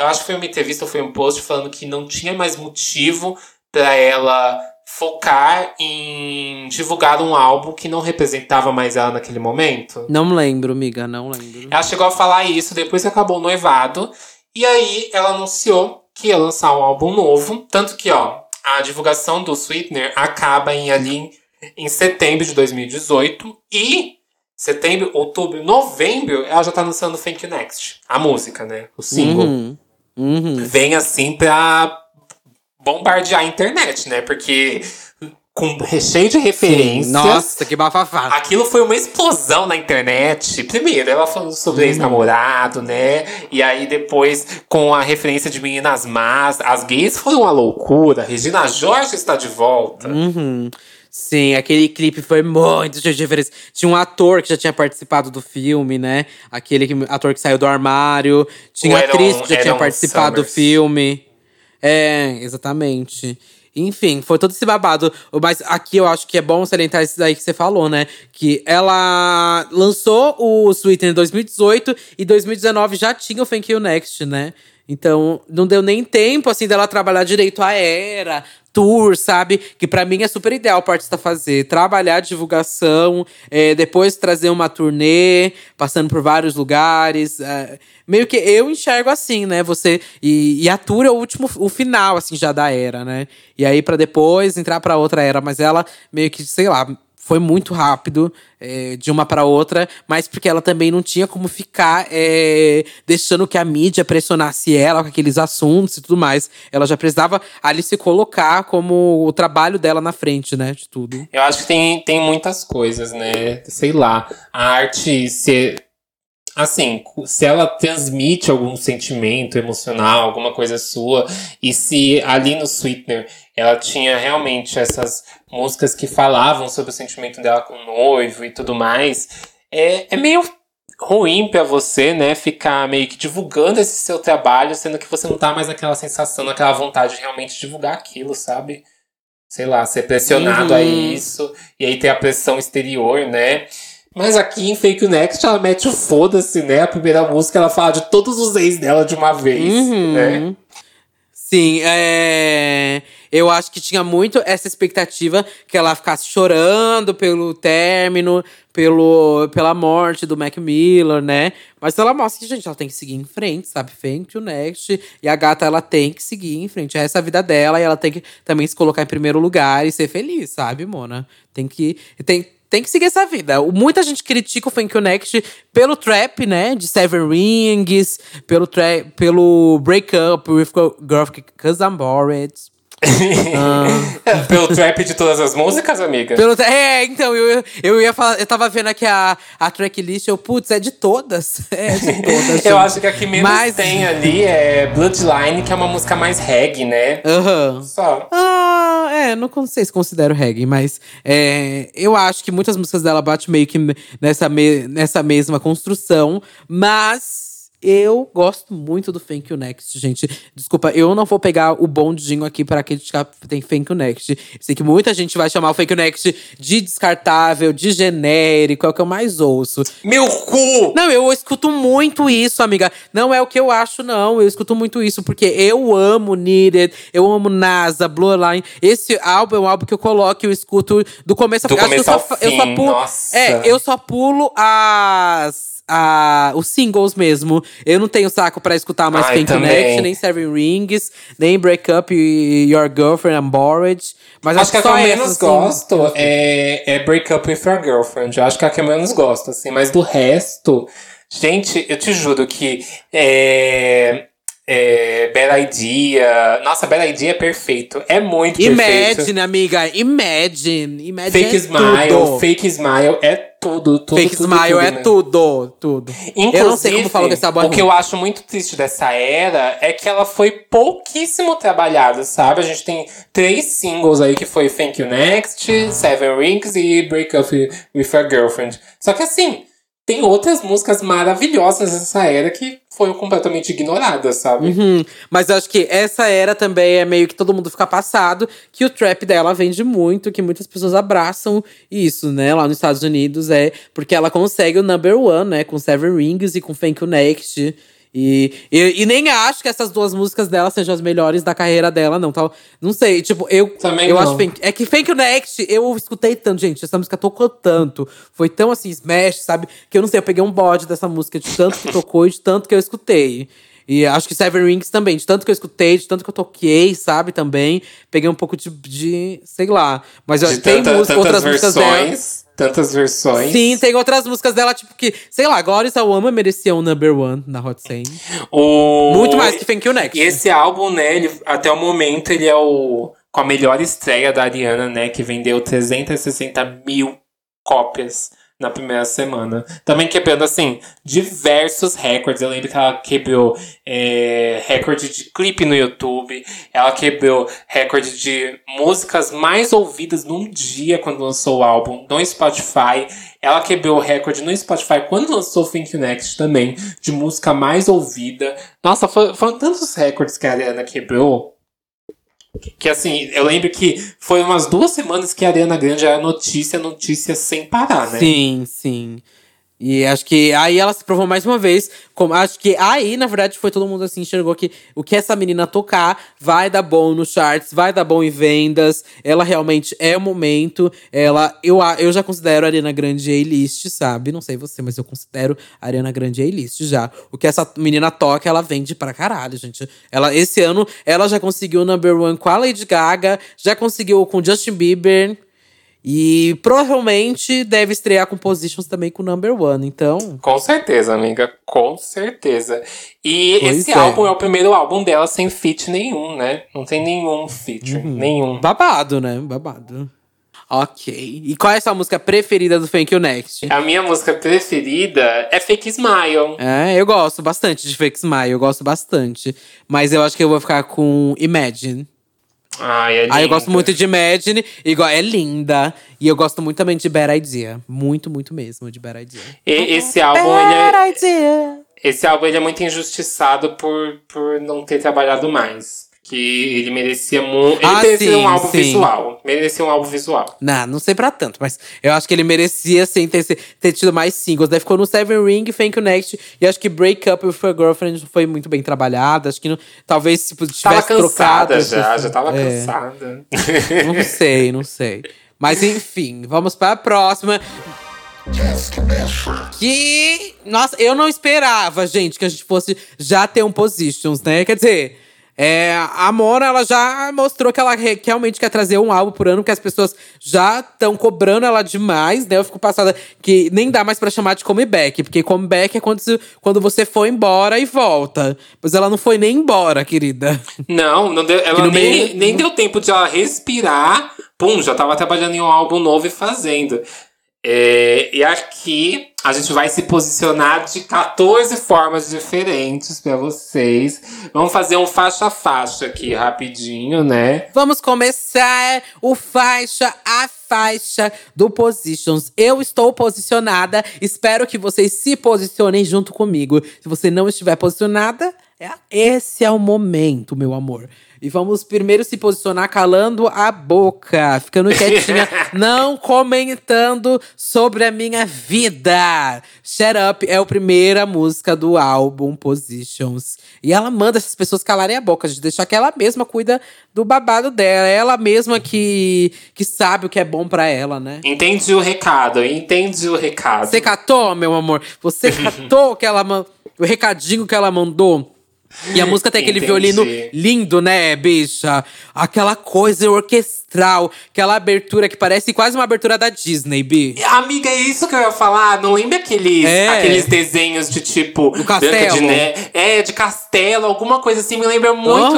Eu acho que foi uma entrevista ou foi um post falando que não tinha mais motivo para ela focar em divulgar um álbum que não representava mais ela naquele momento. Não lembro, amiga, não lembro. Ela chegou a falar isso depois que acabou o noivado. E aí ela anunciou que ia lançar um álbum novo. Tanto que, ó, a divulgação do Sweetener acaba em ali em setembro de 2018. E setembro, outubro, novembro, ela já tá lançando Thank You Next. A música, né? O single. Uhum. Uhum. Vem assim pra bombardear a internet, né? Porque com recheio de referências. Sim, nossa, que bafafá. Aquilo foi uma explosão na internet. Primeiro, ela falando sobre uhum. ex-namorado, né? E aí depois, com a referência de meninas más, as gays foram uma loucura. Regina Jorge está de volta. Uhum. Sim, aquele clipe foi muito de referência. Tinha um ator que já tinha participado do filme, né? Aquele ator que saiu do armário. Tinha atriz que já tinha participado Summers. do filme. É, exatamente. Enfim, foi todo esse babado. Mas aqui eu acho que é bom salientar isso daí que você falou, né? Que ela lançou o Sweetener em 2018 e 2019 já tinha o Thank You Next, né? Então, não deu nem tempo, assim, dela trabalhar direito a era, tour, sabe? Que para mim é super ideal o artista fazer. Trabalhar divulgação, é, depois trazer uma turnê, passando por vários lugares. É, meio que eu enxergo assim, né? Você. E, e a tour é o último, o final, assim, já da era, né? E aí para depois entrar para outra era. Mas ela meio que, sei lá, foi muito rápido é, de uma para outra, mas porque ela também não tinha como ficar é, deixando que a mídia pressionasse ela com aqueles assuntos e tudo mais. Ela já precisava ali se colocar como o trabalho dela na frente, né, de tudo. Eu acho que tem, tem muitas coisas, né? Sei lá, a arte ser assim, se ela transmite algum sentimento emocional, alguma coisa sua, e se ali no Sweetener ela tinha realmente essas músicas que falavam sobre o sentimento dela com o noivo e tudo mais, é, é meio ruim para você, né, ficar meio que divulgando esse seu trabalho, sendo que você não tá mais naquela sensação, naquela vontade de realmente divulgar aquilo, sabe? Sei lá, ser pressionado uhum. a isso, e aí ter a pressão exterior, né? Mas aqui em Fake Next ela mete o foda-se, né? A primeira música ela fala de todos os ex dela de uma vez, uhum. né? Sim, é. Eu acho que tinha muito essa expectativa que ela ficasse chorando pelo término, pelo, pela morte do Mac Miller, né? Mas ela mostra que, gente, ela tem que seguir em frente, sabe? You next. E a gata, ela tem que seguir em frente. Essa é a vida dela e ela tem que também se colocar em primeiro lugar e ser feliz, sabe, Mona? Tem que. Tem, tem que seguir essa vida. Muita gente critica o Thank You Next pelo trap, né? De Seven Rings, pelo, pelo Break Up with Girl Cause I'm Bored. Ah. Pelo trap de todas as músicas, amiga? Pelo, é, então, eu, eu ia falar, eu tava vendo aqui a, a tracklist, eu, putz, é de todas. É de todas. eu acho que a que menos Mas... tem ali é Bloodline, que é uma música mais reggae, né? Aham. Só. Ah, é, não sei se considero reggae, mas é, eu acho que muitas músicas dela batem meio que nessa, me, nessa mesma construção, mas Eu gosto muito do Thank You Next, gente. Desculpa, eu não vou pegar o bondinho aqui para criticar tem Thank You Next. Sei que muita gente vai chamar o Thank You Next de descartável, de genérico, é o que eu mais ouço. Meu cu! Não, eu escuto muito isso, amiga. Não é o que eu acho, não. Eu escuto muito isso, porque eu amo Needed, eu amo NASA, Blue Line. Esse álbum é um álbum que eu coloco e eu escuto do começo, do começo eu ao só, fim. eu só pulo. Nossa. É, eu só pulo as a, os singles mesmo. Eu não tenho saco pra escutar mais Ai, Pink também. Connection, nem Seven Rings, nem Break Up e Your Girlfriend I'm Bored. Mas Acho que a que eu menos assim, gosto é, é Break Up With Your Girlfriend. Eu acho que é a que eu menos gosto, assim. Mas do resto… Gente, eu te juro que… É, é, Bad Idea… Nossa, Bad Idea é perfeito. É muito perfeito. Imagine, amiga. Imagine. Imagine Fake é Smile, tudo. Fake Smile é tudo, tudo, Fake tudo, Smile tudo, é né? tudo, tudo. Inclusive, eu não sei como falou que esse álbum é o que eu acho muito triste dessa era é que ela foi pouquíssimo trabalhada, sabe? A gente tem três singles aí que foi Thank You Next, Seven Rings e Break Up With Your Girlfriend. Só que assim, tem outras músicas maravilhosas dessa era que foram completamente ignoradas, sabe? Uhum. Mas eu acho que essa era também é meio que todo mundo fica passado, que o trap dela vende muito, que muitas pessoas abraçam isso, né? Lá nos Estados Unidos é porque ela consegue o number one, né? Com Seven Rings e com Thank You Next. E, e, e nem acho que essas duas músicas dela sejam as melhores da carreira dela, não. Tá? Não sei, tipo, eu. Também eu não. acho Thank- É que You Next, eu escutei tanto, gente. Essa música tocou tanto. Foi tão assim, smash, sabe? Que eu não sei, eu peguei um bode dessa música de tanto que tocou e de tanto que eu escutei. E acho que Seven Rings também, de tanto que eu escutei, de tanto que eu toquei, sabe, também. Peguei um pouco de, de sei lá. Mas eu De tem tanta- música, tantas outras músicas dela. Tantas versões. Sim, tem outras músicas dela, tipo, que, sei lá, Glória Salama merecia um number one na Hot 100. O... Muito mais que Thank You Next. E esse álbum, né, ele, até o momento, ele é o com a melhor estreia da Ariana, né, que vendeu 360 mil cópias na primeira semana. Também quebrando, assim, diversos recordes. Eu lembro que ela quebrou é, recorde de clipe no YouTube. Ela quebrou recorde de músicas mais ouvidas num dia quando lançou o álbum no Spotify. Ela quebrou o recorde no Spotify quando lançou o Think Next também, de música mais ouvida. Nossa, foi- foram tantos recordes que a Ariana quebrou. Que assim, eu lembro que foi umas duas semanas que a Ariana Grande era notícia, notícia sem parar, né? Sim, sim. E acho que aí ela se provou mais uma vez. Como, acho que aí, na verdade, foi todo mundo assim, enxergou que o que essa menina tocar vai dar bom nos charts, vai dar bom em vendas. Ela realmente é o momento. Ela, eu, eu já considero a Ariana Grande A-list, sabe? Não sei você, mas eu considero a Ariana Grande A-list já. O que essa menina toca, ela vende pra caralho, gente. Ela, esse ano, ela já conseguiu o number one com a Lady Gaga, já conseguiu com Justin Bieber. E provavelmente deve estrear com Positions também com Number One. Então, Com certeza, amiga. Com certeza. E Pois esse é. álbum é o primeiro álbum dela sem feat nenhum, né? Não tem nenhum feature. Uhum. Nenhum. babado, né? Babado. Ok. E qual é a sua música preferida do Thank You Next? A minha música preferida é Fake Smile. É, eu gosto bastante de Fake Smile, eu gosto bastante. Mas eu acho que eu vou ficar com Imagine. Ai, é Ah, eu gosto muito de Imagine, igual é linda. E eu gosto muito também de Bad Idea. Muito, muito mesmo de Bad Idea. E esse álbum, ele é, Bad Idea. esse álbum ele é muito injustiçado por, por não ter trabalhado mais. Que ele merecia muito. Ele Ah, merecia sim, um álbum sim. visual. Merecia um álbum visual. Não, não sei pra tanto, mas eu acho que ele merecia, sim, ter, ter tido mais singles. Daí ficou no Seven Ring, Thank You Next. E acho que Break Up With Your Girlfriend foi muito bem trabalhado. Acho que não, talvez tipo, tivesse Tava cansada trocado. já, já tava É. cansada. Não sei, não sei. Mas enfim, vamos pra próxima. Que. Nossa, eu não esperava, gente, que a gente fosse já ter um Positions, né? Quer dizer. É, a Mona, ela já mostrou que ela realmente quer trazer um álbum por ano, que as pessoas já estão cobrando ela demais, né? Eu fico passada que nem dá mais pra chamar de comeback, porque comeback é quando, quando você foi embora e volta. Mas ela não foi nem embora, querida. Não, não deu, ela nem, meio- nem deu tempo de ela respirar. Pum, já tava trabalhando em um álbum novo e fazendo. É, e aqui a gente vai se posicionar de 14 formas diferentes pra vocês. Vamos fazer um faixa a faixa aqui rapidinho, né? Vamos começar o faixa a faixa do Positions. Eu estou posicionada, espero que vocês se posicionem junto comigo. Se você não estiver posicionada, é, esse é o momento, meu amor. E vamos primeiro se posicionar calando a boca, ficando quietinha, não comentando sobre a minha vida. Shut Up é a primeira música do álbum Positions. E ela manda essas pessoas calarem a boca, de deixar que ela mesma cuida do babado dela. Ela mesma que, que sabe o que é bom para ela, né? Entendi o recado, entendi o recado. Você catou, meu amor? Você catou que ela, o recadinho que ela mandou? E a música tem aquele Entendi. violino lindo, né, bicha? Aquela coisa orquestral, aquela abertura que parece quase uma abertura da Disney, bi. Amiga, é isso que eu ia falar. Não lembra aqueles, É. aqueles desenhos de tipo. Do Branca de castelo? Neve? É, de castelo, alguma coisa assim. Me lembra muito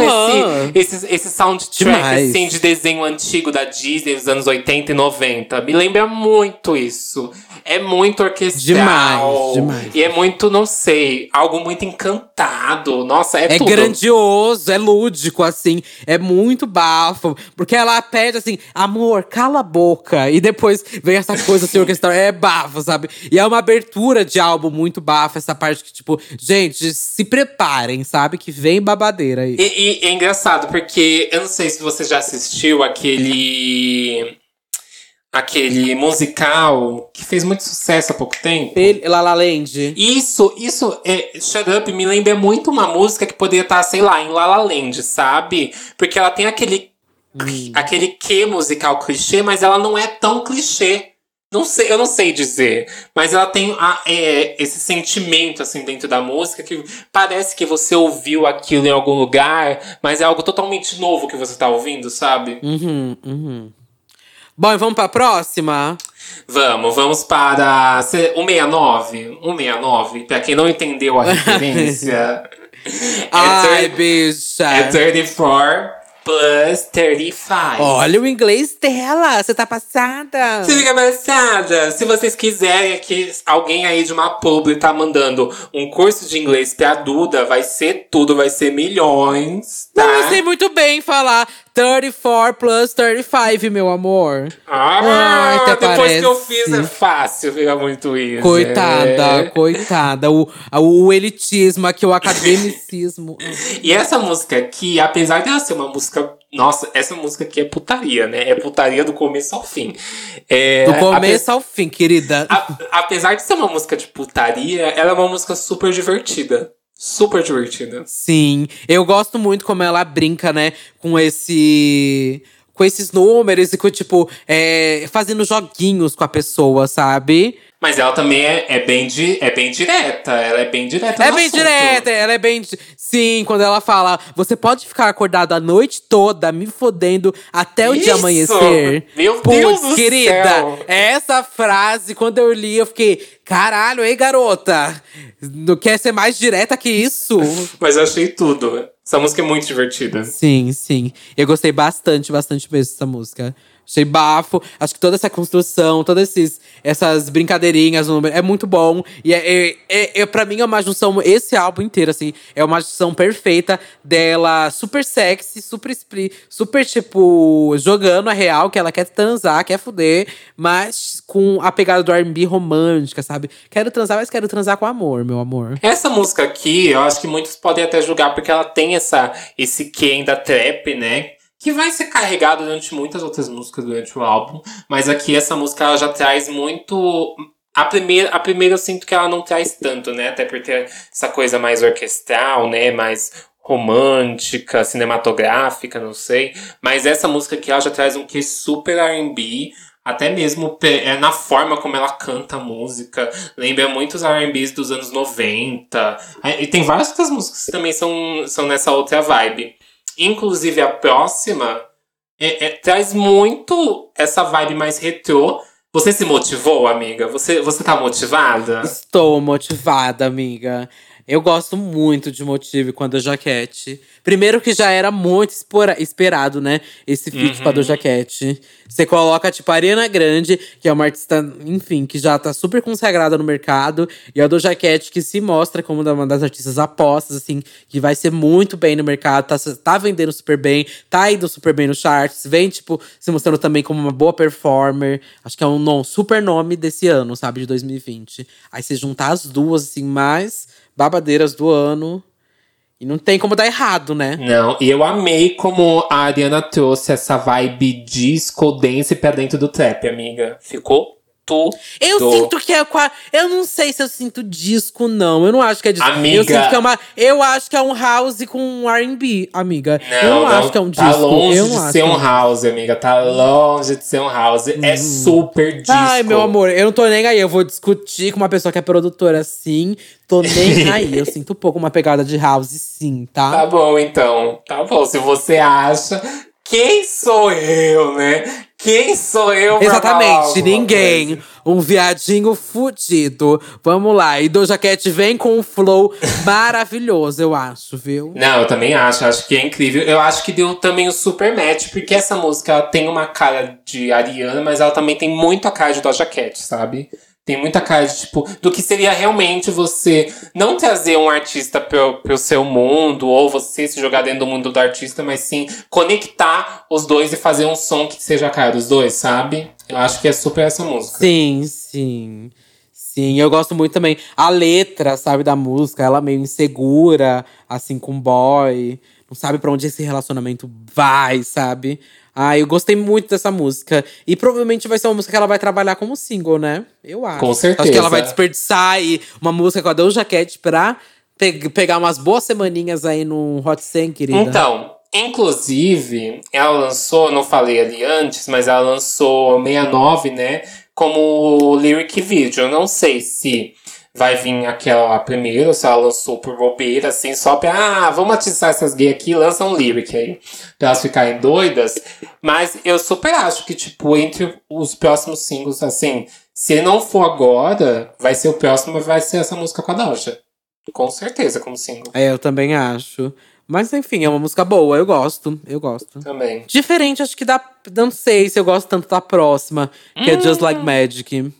esse, esse, esse soundtrack Demais. assim, de desenho antigo da Disney dos anos 80 e 90. Me lembra muito isso. É muito orquestral. Demais, demais. E é muito, não sei, algo muito encantado. Nossa, é, É tudo. grandioso, é lúdico, assim. É muito bafo. Porque ela pede assim, amor, cala a boca. E depois vem essa coisa assim, orquestral. É bafo, sabe? E é uma abertura de álbum muito bafo. Essa parte que, tipo, gente, se preparem, sabe? Que vem babadeira aí. E, e é engraçado, porque eu não sei se você já assistiu aquele. Aquele musical que fez muito sucesso há pouco tempo. Ele, La La Land. Isso, isso, é, Shut Up me lembra muito uma música que poderia estar, sei lá, em La La Land, sabe? Porque ela tem aquele, aquele que musical clichê, mas ela não é tão clichê. Não sei, eu não sei dizer, mas ela tem a- é, esse sentimento assim dentro da música que parece que você ouviu aquilo em algum lugar, mas é algo totalmente novo que você tá ouvindo, sabe? Uhum, uhum. Bom, e vamos pra próxima? Vamos, vamos para cê- 169. 169, pra quem não entendeu a referência. é Ai, thir- bicha. é 34 plus 35. Olha o inglês dela, você tá passada. Se fica passada. Se vocês quiserem que alguém aí de uma publi tá mandando um curso de inglês pra Duda, vai ser tudo, vai ser milhões, tá? Não, eu sei muito bem falar 34 plus 35, meu amor. Ah, Ai, depois que eu parece. fiz é fácil, fica muito isso. Coitada, é. coitada. O, o elitismo aqui, o academicismo. E essa música aqui, apesar dela ser uma música. Nossa, essa música aqui é putaria, né? É putaria do começo ao fim. É, Do ape- começo ao fim, querida. a- apesar de ser uma música de putaria, ela é uma música super divertida. Super divertida. Sim, eu gosto muito como ela brinca, né, com esse. Com esses números e com, tipo, é, fazendo joguinhos com a pessoa, sabe? Mas ela também é, é bem, di, é bem direta. Ela é bem direta. É bem assunto. direta, ela é bem. Sim, quando ela fala, você pode ficar acordado a noite toda, me fodendo até o dia Isso! amanhecer. Meu Deus do querida, céu! essa frase, quando eu li, eu fiquei, caralho, ei, garota? Não quer ser mais direta que isso? Mas eu achei tudo. Essa música é muito divertida. sim, sim. Eu gostei bastante, bastante mesmo dessa música. Achei bafo. Acho que toda essa construção, todas esses, essas brincadeirinhas, o número, é muito bom. E é, é, é, é, pra mim é uma junção, esse álbum inteiro, assim, é uma junção perfeita dela super sexy, super, super, tipo, jogando a real, que ela quer transar, quer fuder, mas com a pegada do RB romântica, sabe? Quero transar, mas quero transar com amor, meu amor. Essa música aqui, eu acho que muitos podem até julgar porque ela tem essa, esse que ainda trap, né? Que vai ser carregado durante muitas outras músicas durante o álbum. Mas aqui essa música ela já traz muito. A primeira, a primeira eu sinto que ela não traz tanto, né? Até por ter essa coisa mais orquestral, né? Mais romântica, cinematográfica, não sei. Mas essa música aqui ela já traz um que super RB. Até mesmo é na forma como ela canta a música. Lembra muitos RBs dos anos 90. Aí- E tem várias outras músicas que também são, são nessa outra vibe. Inclusive a próxima é- é- traz muito essa vibe mais retrô. Você se motivou, amiga? Você, você tá motivada? Estou motivada, amiga. Eu gosto muito de Motive com a Doja Cat. Primeiro que já era muito esperado, né? Esse feat uhum. com a Doja Cat. Você coloca, tipo, a Ariana Grande, que é uma artista, enfim, que já tá super consagrada no mercado. E a Doja Cat, que se mostra como uma das artistas apostas, assim, que vai ser muito bem no mercado. Tá, tá vendendo super bem, tá indo super bem nos charts. Vem, tipo, se mostrando também como uma boa performer. Acho que é um non, super nome desse ano, sabe? De 2020. Aí você juntar as duas, assim, mais babadeiras do ano. E não tem como dar errado, né? Não, e eu amei como a Ariana trouxe essa vibe disco dance pra dentro do trap, amiga. Ficou Eu sinto que é quase. Eu não sei se eu sinto disco, não. Eu não acho que é disco. Amiga. Eu sinto que é uma. Eu acho que é um house com um RB, amiga. Não, eu não, não, acho que é um tá disco. Tá longe de ser um house, amiga. Tá longe de ser um house. É hum. É super disco. Ai, meu amor, eu não tô nem aí. Eu vou discutir com uma pessoa que é produtora assim. Tô nem aí. Eu sinto um pouco uma pegada de house, sim, tá? Tá bom, então. Tá bom. Se você acha quem sou eu, né? Quem sou eu pra Exatamente, ninguém. Um viadinho fudido. Vamos lá. E Doja Cat vem com um flow maravilhoso, eu acho, viu? Não, eu também acho. Acho que é incrível. Eu acho que deu também o super match, porque essa música tem uma cara de Ariana, mas ela também tem muito a cara de Doja Cat, sabe? Tem muita cara de, tipo, do que seria realmente você não trazer um artista pro, pro seu mundo, ou você se jogar dentro do mundo do artista, mas sim conectar os dois e fazer um som que seja a cara dos dois, sabe? Eu acho que é super essa música. Sim, sim. Sim, eu gosto muito também. A letra, sabe, da música, ela meio insegura, assim, com boy. Não sabe para onde esse relacionamento vai, sabe? Ah, eu gostei muito dessa música. E provavelmente vai ser uma música que ela vai trabalhar como single, né? Eu acho. Com certeza. Acho que ela vai desperdiçar aí uma música com a Doja Cat pra pe pegar umas boas semaninhas aí no Hot 100, querida. Então, inclusive, ela lançou, não falei ali antes, mas ela lançou 69, né? Como lyric video. Eu não sei se vai vir aquela primeiro, se ela lançou por bobeira, assim, só pra, ah, vamos atiçar essas gays aqui, lança um lyric aí, pra elas ficarem doidas. Mas eu super acho que, tipo, entre os próximos singles, assim, se não for agora, vai ser o próximo, vai ser essa música com a Doja. Com certeza, como single. É, eu também acho. Mas enfim, é uma música boa, eu gosto, eu gosto. Também. Diferente, acho que da. Não sei se eu gosto tanto da próxima, que hum. é Just Like Magic.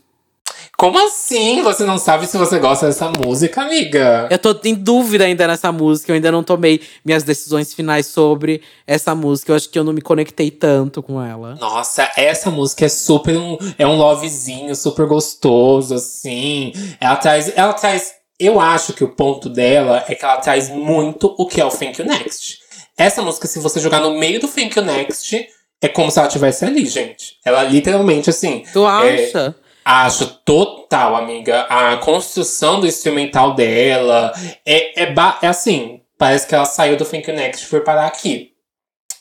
Como assim? Você não sabe se você gosta dessa música, amiga? Eu tô em dúvida ainda nessa música. Eu ainda não tomei minhas decisões finais sobre essa música. Eu acho que eu não me conectei tanto com ela. Nossa, essa música é super um. É um lovezinho super gostoso, assim. Ela traz. Ela traz. Eu acho que o ponto dela é que ela traz muito o que é o Thank You Next. Essa música, se você jogar no meio do Thank You Next, é como se ela estivesse ali, gente. Ela literalmente, assim. Tu acha? É, Acho total, amiga. A construção do instrumental dela é, é, é assim. Parece que ela saiu do Think Next e foi parar aqui.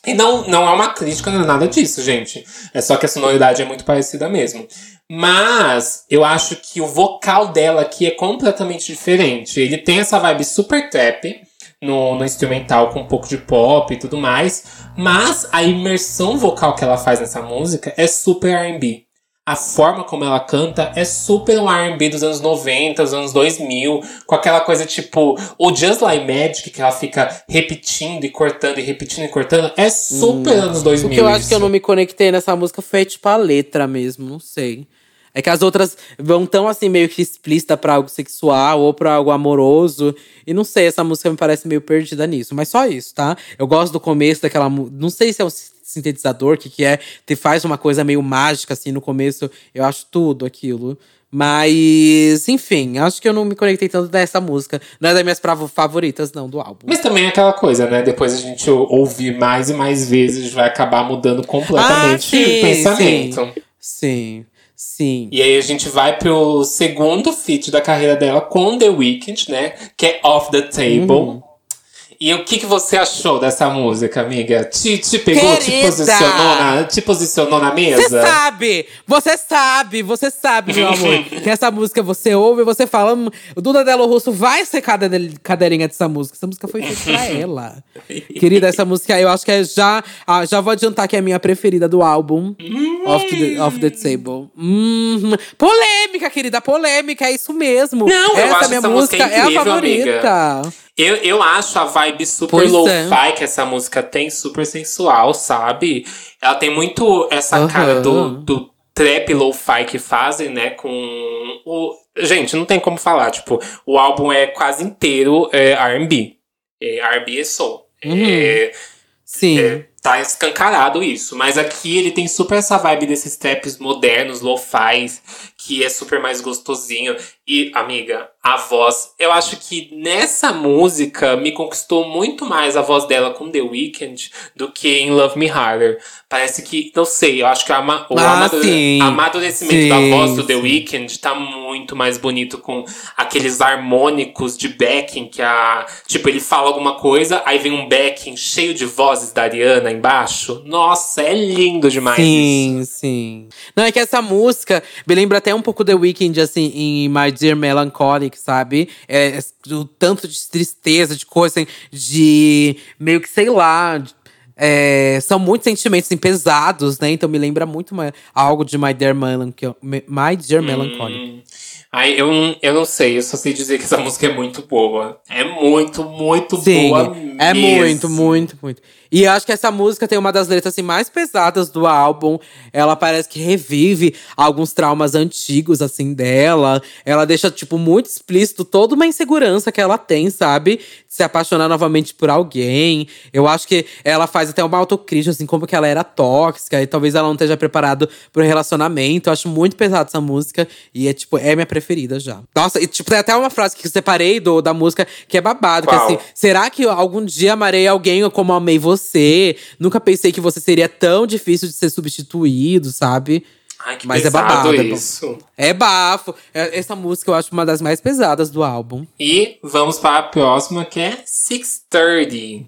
E não, não é uma crítica, não é nada disso, gente. É só que a sonoridade é muito parecida mesmo. Mas eu acho que o vocal dela aqui é completamente diferente. Ele tem essa vibe super trap no, no instrumental com um pouco de pop e tudo mais. Mas a imersão vocal que ela faz nessa música é super RB a forma como ela canta é super um R&B dos anos 90, dos anos 2000, com aquela coisa tipo o Just Like Magic que ela fica repetindo e cortando e repetindo e cortando, é super hum. anos 2000. O que eu acho que eu não me conectei nessa música foi tipo a letra mesmo, não sei. É que as outras vão tão assim meio que explícita para algo sexual ou para algo amoroso. E não sei, essa música me parece meio perdida nisso, mas só isso, tá? Eu gosto do começo daquela, não sei se é um sintetizador, que, que é, te faz uma coisa meio mágica, assim, no começo. Eu acho tudo aquilo. Mas, enfim, acho que eu não me conectei tanto dessa música. Não é das minhas favoritas, não, do álbum. Mas também é aquela coisa, né? Depois a gente ouvir mais e mais vezes, vai acabar mudando completamente ah, sim, o pensamento. Sim, sim, sim. E aí a gente vai pro segundo feat da carreira dela com The Weeknd, né? Que é Off the Table. Uhum. E o que, que você achou dessa música, amiga? Te, te pegou, te Querida! posicionou, na, te posicionou na Você mesa? sabe, você sabe, você sabe, meu amor, que essa música você ouve e você fala. "Hum, O Duda Delo Russo vai ser cadeirinha dessa música. Essa música foi feita pra ela. Querida, essa música eu acho que é já. ah, já vou adiantar que é a minha preferida do álbum. Off, the, Off the Table. Hum, polêmica, querida, polêmica, é isso mesmo. Não, eu essa acho minha essa música música é a incrível, favorita. Eu, eu acho a vibe super Pois é. lo-fi que essa música tem, super sensual, sabe? Ela tem muito essa Aham. cara do, do trap lo-fi que fazem, né? Com o. Gente, não tem como falar. Tipo, o álbum é quase inteiro é, RB. É, RB e soul. Uhum. É, Sim. é, tá escancarado isso. Mas aqui ele tem super essa vibe desses traps modernos, lo-fi, que é super mais gostosinho. E, amiga, a voz. Eu acho que nessa música me conquistou muito mais a voz dela com The Weeknd do que em Love Me Harder. Parece que, não sei, eu acho que o, ama o Ah, amadure- sim. amadurecimento da Sim, voz do The sim. Weeknd tá muito mais bonito com aqueles harmônicos de backing que a. Tipo, ele fala alguma coisa, aí vem um backing cheio de vozes da Ariana embaixo. Nossa, é lindo demais isso. Sim, sim. Não, é que essa música me lembra até um pouco The Weeknd, assim, em My Dear Melancholic, sabe? É, é, o tanto de tristeza, de coisa, assim, de meio que, sei lá. é, são muitos sentimentos assim, pesados, né? Então me lembra muito ma- algo de My Dear, Melancho My Dear Melancholic. Hum. Aí eu, não- eu não sei, eu só sei dizer que essa música é muito boa. É muito, muito Sim, boa é mesmo. muito, muito, muito. E acho que essa música tem uma das letras assim, mais pesadas do álbum. Ela parece que revive alguns traumas antigos, assim, dela. Ela deixa, tipo, muito explícito toda uma insegurança que ela tem, sabe? De se apaixonar novamente por alguém. Eu acho que ela faz até uma autocrítica, assim, como que ela era tóxica. E talvez ela não esteja preparado pro relacionamento. Eu acho muito pesada essa música. E é, tipo, é minha preferida já. Nossa, e, tipo, tem até uma frase que eu separei do, da música que é babado. Que é assim, Será que algum dia amarei alguém como amei você? Nunca pensei que você seria tão difícil de ser substituído, sabe? Ai, que Mas é babado, é isso. É bafo. É- Essa música eu acho uma das mais pesadas do álbum. E vamos para a próxima, que é 630.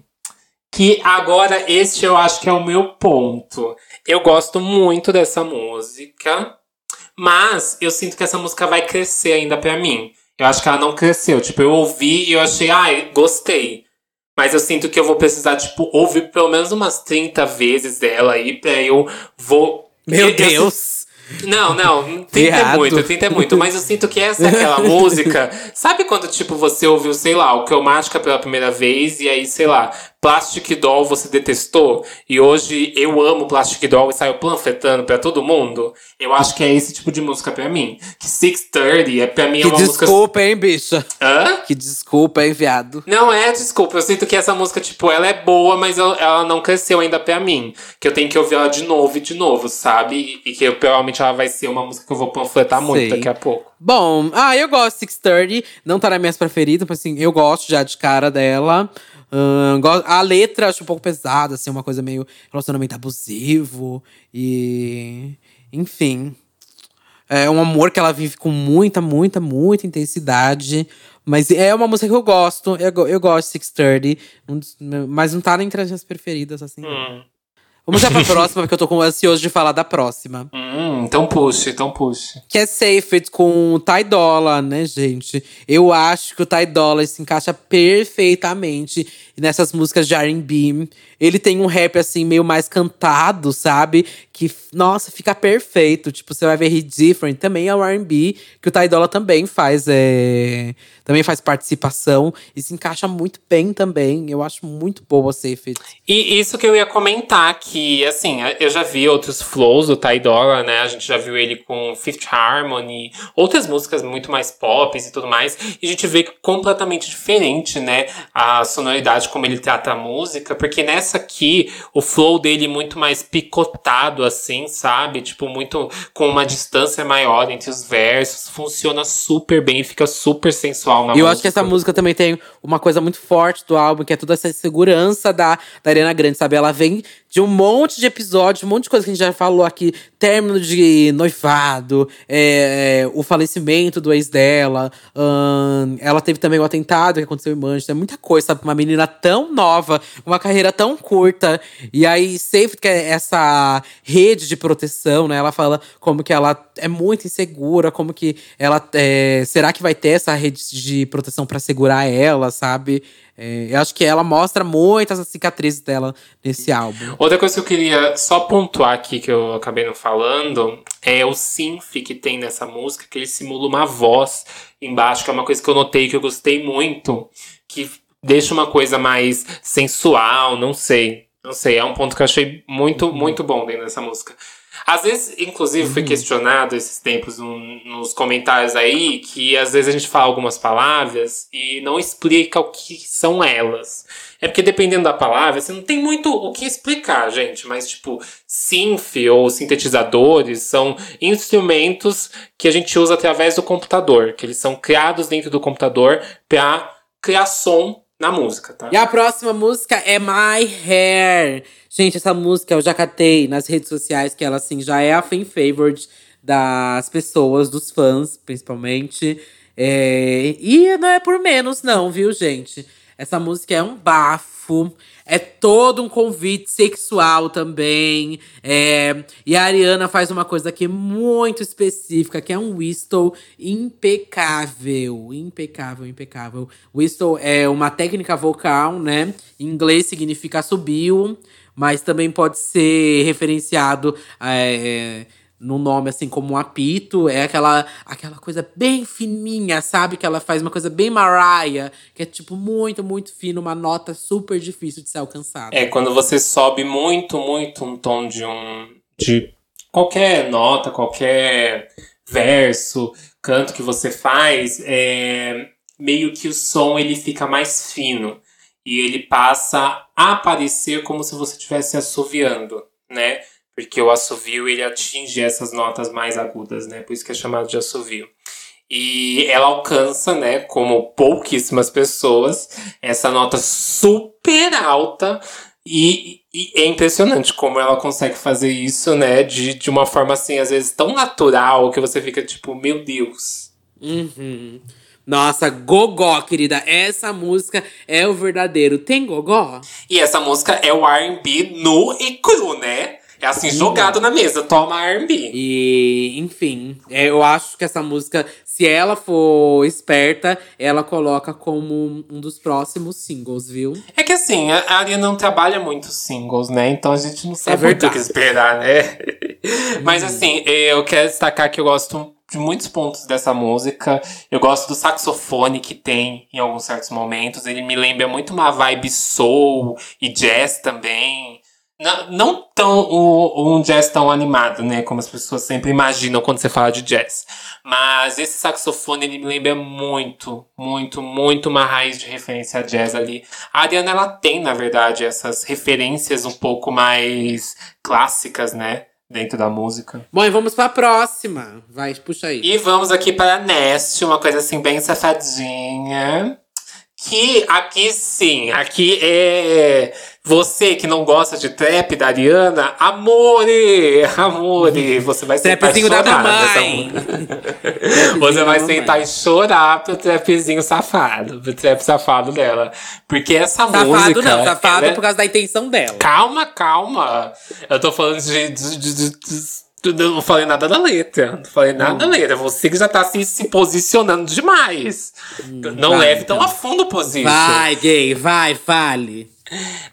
Que agora este eu acho que é o meu ponto. Eu gosto muito dessa música, mas eu sinto que essa música vai crescer ainda pra mim. Eu acho que ela não cresceu. Tipo, eu ouvi e eu achei, ai, gostei. Mas eu sinto que eu vou precisar, tipo, ouvir pelo menos umas 30 vezes dela aí pra eu vou. Meu eu- eu- Deus! não, não, 30 é Errado. muito, 30 é muito. Mas eu sinto que essa é aquela música. Sabe quando, tipo, você ouviu, sei lá, o Cromática pela primeira vez e aí, sei lá, Plastic Doll você detestou e hoje eu amo Plastic Doll e saio panfletando pra todo mundo? Eu acho que é esse tipo de música pra mim. Que 630 é pra mim é Que uma música. desculpa, hein, bicha? Hã? Que desculpa, hein, viado? Não é, desculpa. Eu sinto que essa música, tipo, ela é boa, mas ela não cresceu ainda pra mim. Que eu tenho que ouvir ela de novo e de novo, sabe? E que eu, provavelmente ela vai ser uma música que eu vou panfletar muito daqui a pouco. Bom, ah, eu gosto de 630. Não tá nas minhas preferidas, mas assim, eu gosto já de cara dela. Go- a letra acho um pouco pesada, assim, uma coisa meio relacionamento abusivo. E. Enfim. É um amor que ela vive com muita, muita, muita intensidade. Mas é uma música que eu gosto. Eu, eu gosto de 630. um dos meus- mas não tá entre as minhas preferidas, assim. Hum. Vamos já pra próxima, porque eu tô com ansioso de falar da próxima. Hum, então puxe, então puxe. Que é Safe com o Ty Dolla, né, gente? Eu acho que o Ty Dolla se encaixa perfeitamente nessas músicas de R&B. Ele tem um rap, assim, meio mais cantado, sabe? Que, nossa, fica perfeito. Tipo, você vai ver Hit Different, também é o R&B. Que o Ty Dolla também faz, é… Também faz participação. E se encaixa muito bem também. Eu acho muito boa a Safe. E isso que eu ia comentar, que assim, eu já vi outros flows do Ty Dolla, né? A gente já viu ele com Fifth Harmony, outras músicas muito mais pop e tudo mais. E a gente vê que completamente diferente, né? A sonoridade como ele trata a música, porque nessa aqui, o flow dele é muito mais picotado, assim, sabe? Tipo, muito com uma distância maior entre os versos. Funciona super bem, fica super sensual na E eu música. acho que essa música também tem uma coisa muito forte do álbum, que é toda essa segurança da, da Ariana Grande, sabe? Ela vem de um monte de episódios, um monte de coisa que a gente já falou aqui. Término de noivado, é, é, o falecimento do ex dela. Hum, ela teve também o atentado que aconteceu em Manchester. Muita coisa, sabe? Uma menina tão nova, uma carreira tão curta. E aí, Safe, que é essa rede de proteção, né? Ela fala como que ela é muito insegura, como que ela… É, será que vai ter essa rede de proteção para segurar ela, sabe? É, eu acho que ela mostra muitas cicatrizes dela nesse álbum. Outra coisa que eu queria só pontuar aqui, que eu acabei não falando, é o synth que tem nessa música, que ele simula uma voz embaixo, que é uma coisa que eu notei que eu gostei muito, que deixa uma coisa mais sensual, não sei. Não sei, é um ponto que eu achei muito, muito bom dentro dessa música. Às vezes, inclusive, uhum. foi questionado esses tempos um, nos comentários aí que às vezes a gente fala algumas palavras e não explica o que são elas. É porque dependendo da palavra, você não tem muito o que explicar, gente. Mas, tipo, synth ou sintetizadores são instrumentos que a gente usa através do computador, que eles são criados dentro do computador para criar som na música, tá? E a próxima música é My Hair. Gente, essa música eu já catei nas redes sociais, que ela, assim, já é a fan favorite das pessoas, dos fãs, principalmente. É... E não é por menos, não, viu, gente? Essa música é um bafo. É todo um convite sexual também. É, e a Ariana faz uma coisa aqui muito específica, que é um whistle impecável. Impecável, impecável. Whistle é uma técnica vocal, né? Em inglês significa subiu, mas também pode ser referenciado. É, no nome, assim, como um apito. É aquela, aquela coisa bem fininha, sabe? Que ela faz uma coisa bem Mariah, que é, tipo, muito, muito fino, uma nota super difícil de ser alcançada. É, quando você sobe muito, muito um tom de um. de qualquer nota, qualquer verso, canto que você faz, é, meio que o som ele fica mais fino. E ele passa a aparecer como se você estivesse assoviando, né? Porque o assovio ele atinge essas notas mais agudas, né? Por isso que é chamado de assovio. E ela alcança, né, como pouquíssimas pessoas, essa nota super alta. E, e, é impressionante como ela consegue fazer isso, né, de, de uma forma assim, às vezes tão natural que você fica tipo, meu Deus. Uhum. Nossa, gogó, querida. Essa música é o verdadeiro. Tem gogó? E essa música é o RB nu e cru, né? É assim, jogado na mesa, toma R&B. E, enfim, é, eu acho que essa música, se ela for esperta, ela coloca como um dos próximos singles, viu? É que assim, a Ariana não trabalha muito singles, né? Então a gente não sabe é muito o que esperar, né? Mas assim, eu quero destacar que eu gosto de muitos pontos dessa música. Eu gosto do saxofone que tem em alguns certos momentos. Ele me lembra muito uma vibe soul e jazz também. Não, não tão um, um jazz tão animado, né? Como as pessoas sempre imaginam quando você fala de jazz. Mas esse saxofone, ele me lembra muito, muito, muito uma raiz de referência a jazz ali. A Ariana, ela tem, na verdade, essas referências um pouco mais clássicas, né? Dentro da música. Bom, e vamos pra próxima. Vai, puxa aí. E vamos aqui para Nest, uma coisa assim bem safadinha. Que aqui sim, aqui é você que não gosta de trap da Ariana, amore, amore, você vai sentar e chorar. Da mamãe. você vai sentar e chorar pro trapzinho safado, pro trap safado dela. Porque essa safado música… Safado não, safado é... por causa da intenção dela. Calma, calma. Eu tô falando de, de, de, de não falei nada da letra. Não falei nada hum. da letra. Você que já tá se, se posicionando demais. Hum, não vai, leve então. tão a fundo o position. Vai, gay, vai, fale.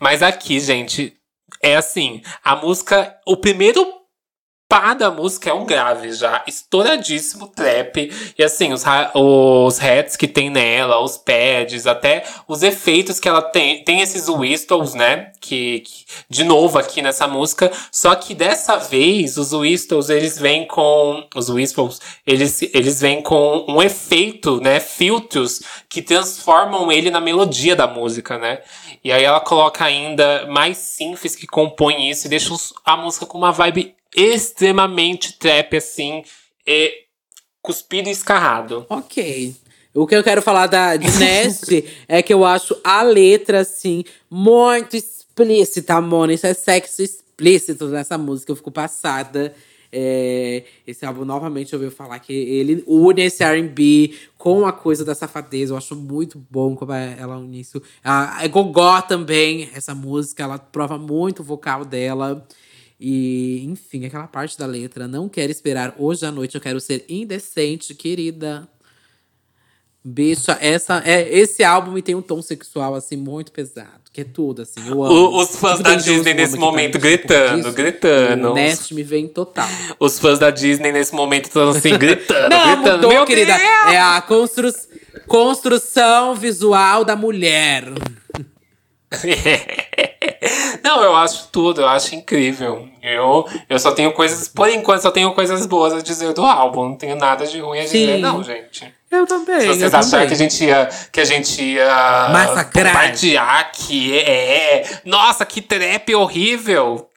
Mas aqui, gente, é assim: a música. O primeiro pá da música é um grave já, estouradíssimo trap. E assim, os, os hats que tem nela, os pads, até os efeitos que ela tem. Tem esses whistles, né? Que, que, de novo aqui nessa música. Só que dessa vez, os whistles, eles vêm com. Os whistles, eles, eles vêm com um efeito, né? Filtros que transformam ele na melodia da música, né? E aí ela coloca ainda mais synths que compõem isso e deixa a música com uma vibe extremamente trap, assim, e cuspido e escarrado. Ok. O que eu quero falar da, de Nest é que eu acho a letra, assim, muito explícita, mano. Isso é sexo explícito nessa música, eu fico passada. É, esse álbum novamente eu ouvi falar que ele une esse RB com a coisa da safadeza. Eu acho muito bom como é, ela une isso. A, a Gogó também, essa música, ela prova muito o vocal dela. E, enfim, aquela parte da letra. Não quero esperar hoje à noite, eu quero ser indecente, querida. Bicha, essa, é, esse álbum tem um tom sexual, assim, muito pesado. Que é tudo, assim, eu amo. O, os fãs da Disney nesse momento gritando, gritando. O Nest me vem total. Os fãs da Disney nesse momento estão assim, gritando, Não, gritando. mudou, Meu querida. Deus! É a constru construção visual da mulher. Não, eu acho tudo, eu acho incrível. Eu, eu só tenho coisas, por enquanto, só tenho coisas boas a dizer do álbum. Não tenho nada de ruim a dizer, Sim. não, gente. Eu também. Se vocês acharam que a gente ia. Que a gente ia. Massacrar. Bombardear, que é, é. Nossa, que trap horrível!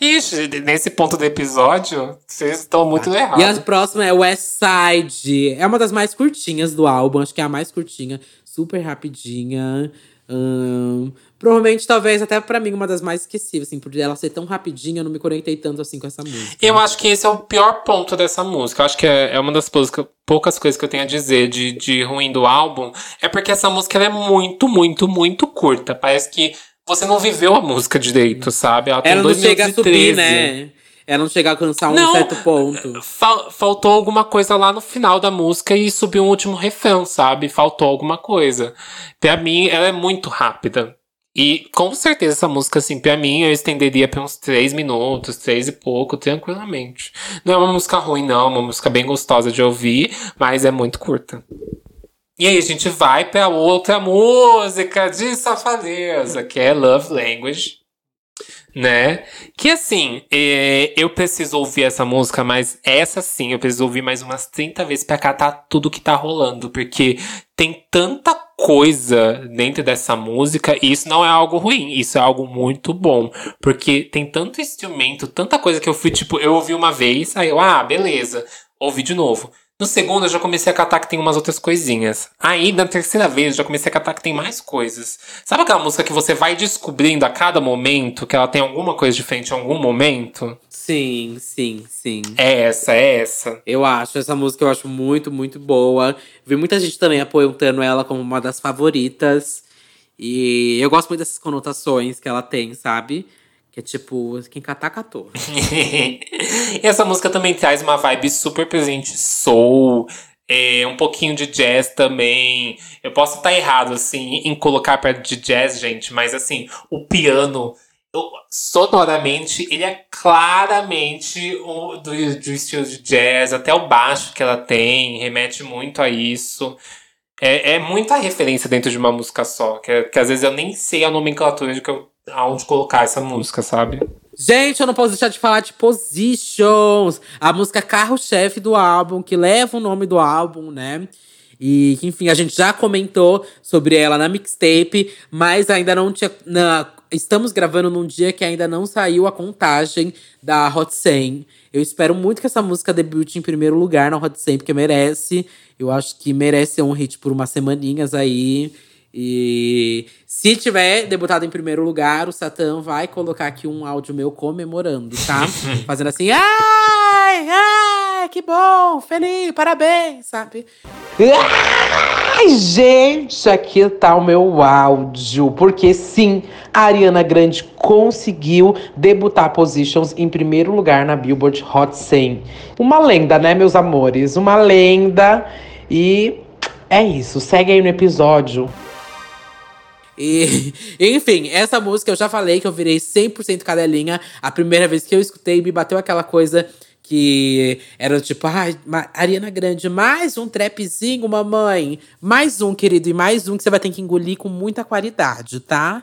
Ixi, nesse ponto do episódio, vocês estão muito E a errados. próxima é West Side. É uma das mais curtinhas do álbum. Acho que é a mais curtinha. Super rapidinha. Ahn, provavelmente, talvez, até pra mim, uma das mais esquecíveis. Assim, por ela ser tão rapidinha, eu não me conectei tanto assim com essa música. Eu acho que esse é o pior ponto dessa música. Eu acho que é, é uma das poucas, coisas que eu tenho a dizer de, de ruim do álbum. É porque essa música é muito, muito, muito curta. Parece que você não viveu a música direito, sabe? Ela tem Ela não dois chega a subir, 13. né? Ela não chega a alcançar um Não. certo ponto. Fal- faltou alguma coisa lá no final da música e subiu um último refrão, sabe? Faltou alguma coisa. Pra mim, ela é muito rápida. E com certeza essa música, assim, pra mim, eu estenderia pra uns três minutos, três e pouco, tranquilamente. Não é uma música ruim, não, é uma música bem gostosa de ouvir, mas é muito curta. E aí a gente vai pra outra música de safadeza, que é Love Language né? Que assim, é, eu preciso ouvir essa música, mas essa sim, eu preciso ouvir mais umas 30 vezes pra catar tudo que tá rolando, porque tem tanta coisa dentro dessa música, e isso não é algo ruim, isso é algo muito bom, porque tem tanto instrumento, tanta coisa que eu fui, tipo, eu ouvi uma vez, aí eu, ah, beleza, ouvi de novo. No segundo, eu já comecei a catar que tem umas outras coisinhas. Aí, na terceira vez, eu já comecei a catar que tem mais coisas. Sabe aquela música que você vai descobrindo a cada momento que ela tem alguma coisa diferente em algum momento? Sim, sim, sim. É essa, é essa. Eu acho, essa música eu acho muito, muito boa. Vi muita gente também apontando ela como uma das favoritas. E eu gosto muito dessas conotações que ela tem, sabe? Que é tipo, quem catar, catou. e essa música também traz uma vibe super presente soul, é, um pouquinho de jazz também. Eu posso estar errado, assim, em colocar perto de jazz, gente, mas assim, o piano, sonoramente, ele é claramente o, do, do estilo de jazz, até o baixo que ela tem, remete muito a isso. É, é muita referência dentro de uma música só, que, que às vezes eu nem sei a nomenclatura de que eu, aonde colocar essa música, sabe? Gente, eu não posso deixar de falar de Positions, a música carro-chefe do álbum, que leva o nome do álbum, né? E enfim, a gente já comentou sobre ela na mixtape, mas ainda não tinha. na- estamos gravando num dia que ainda não saiu a contagem da Hot 100. Eu espero muito que essa música debute em primeiro lugar na Hot 100, porque merece. Eu acho que merece um hit por umas semaninhas aí. E se tiver debutado em primeiro lugar, o Satã vai colocar aqui um áudio meu comemorando, tá? Fazendo assim, ai, ai, que bom, feliz, parabéns, sabe? Ai, gente, aqui tá o meu áudio. Porque sim, a Ariana Grande conseguiu debutar Positions em primeiro lugar na Billboard Hot 100. Uma lenda, né, meus amores? Uma lenda. E é isso. Segue aí no episódio. E, enfim, essa música eu já falei que eu virei 100% cadelinha. A primeira vez que eu escutei, me bateu aquela coisa que era tipo, ai, Ma- Ariana Grande, mais um trapzinho, mamãe. Mais um, querido, e mais um que você vai ter que engolir com muita qualidade, tá?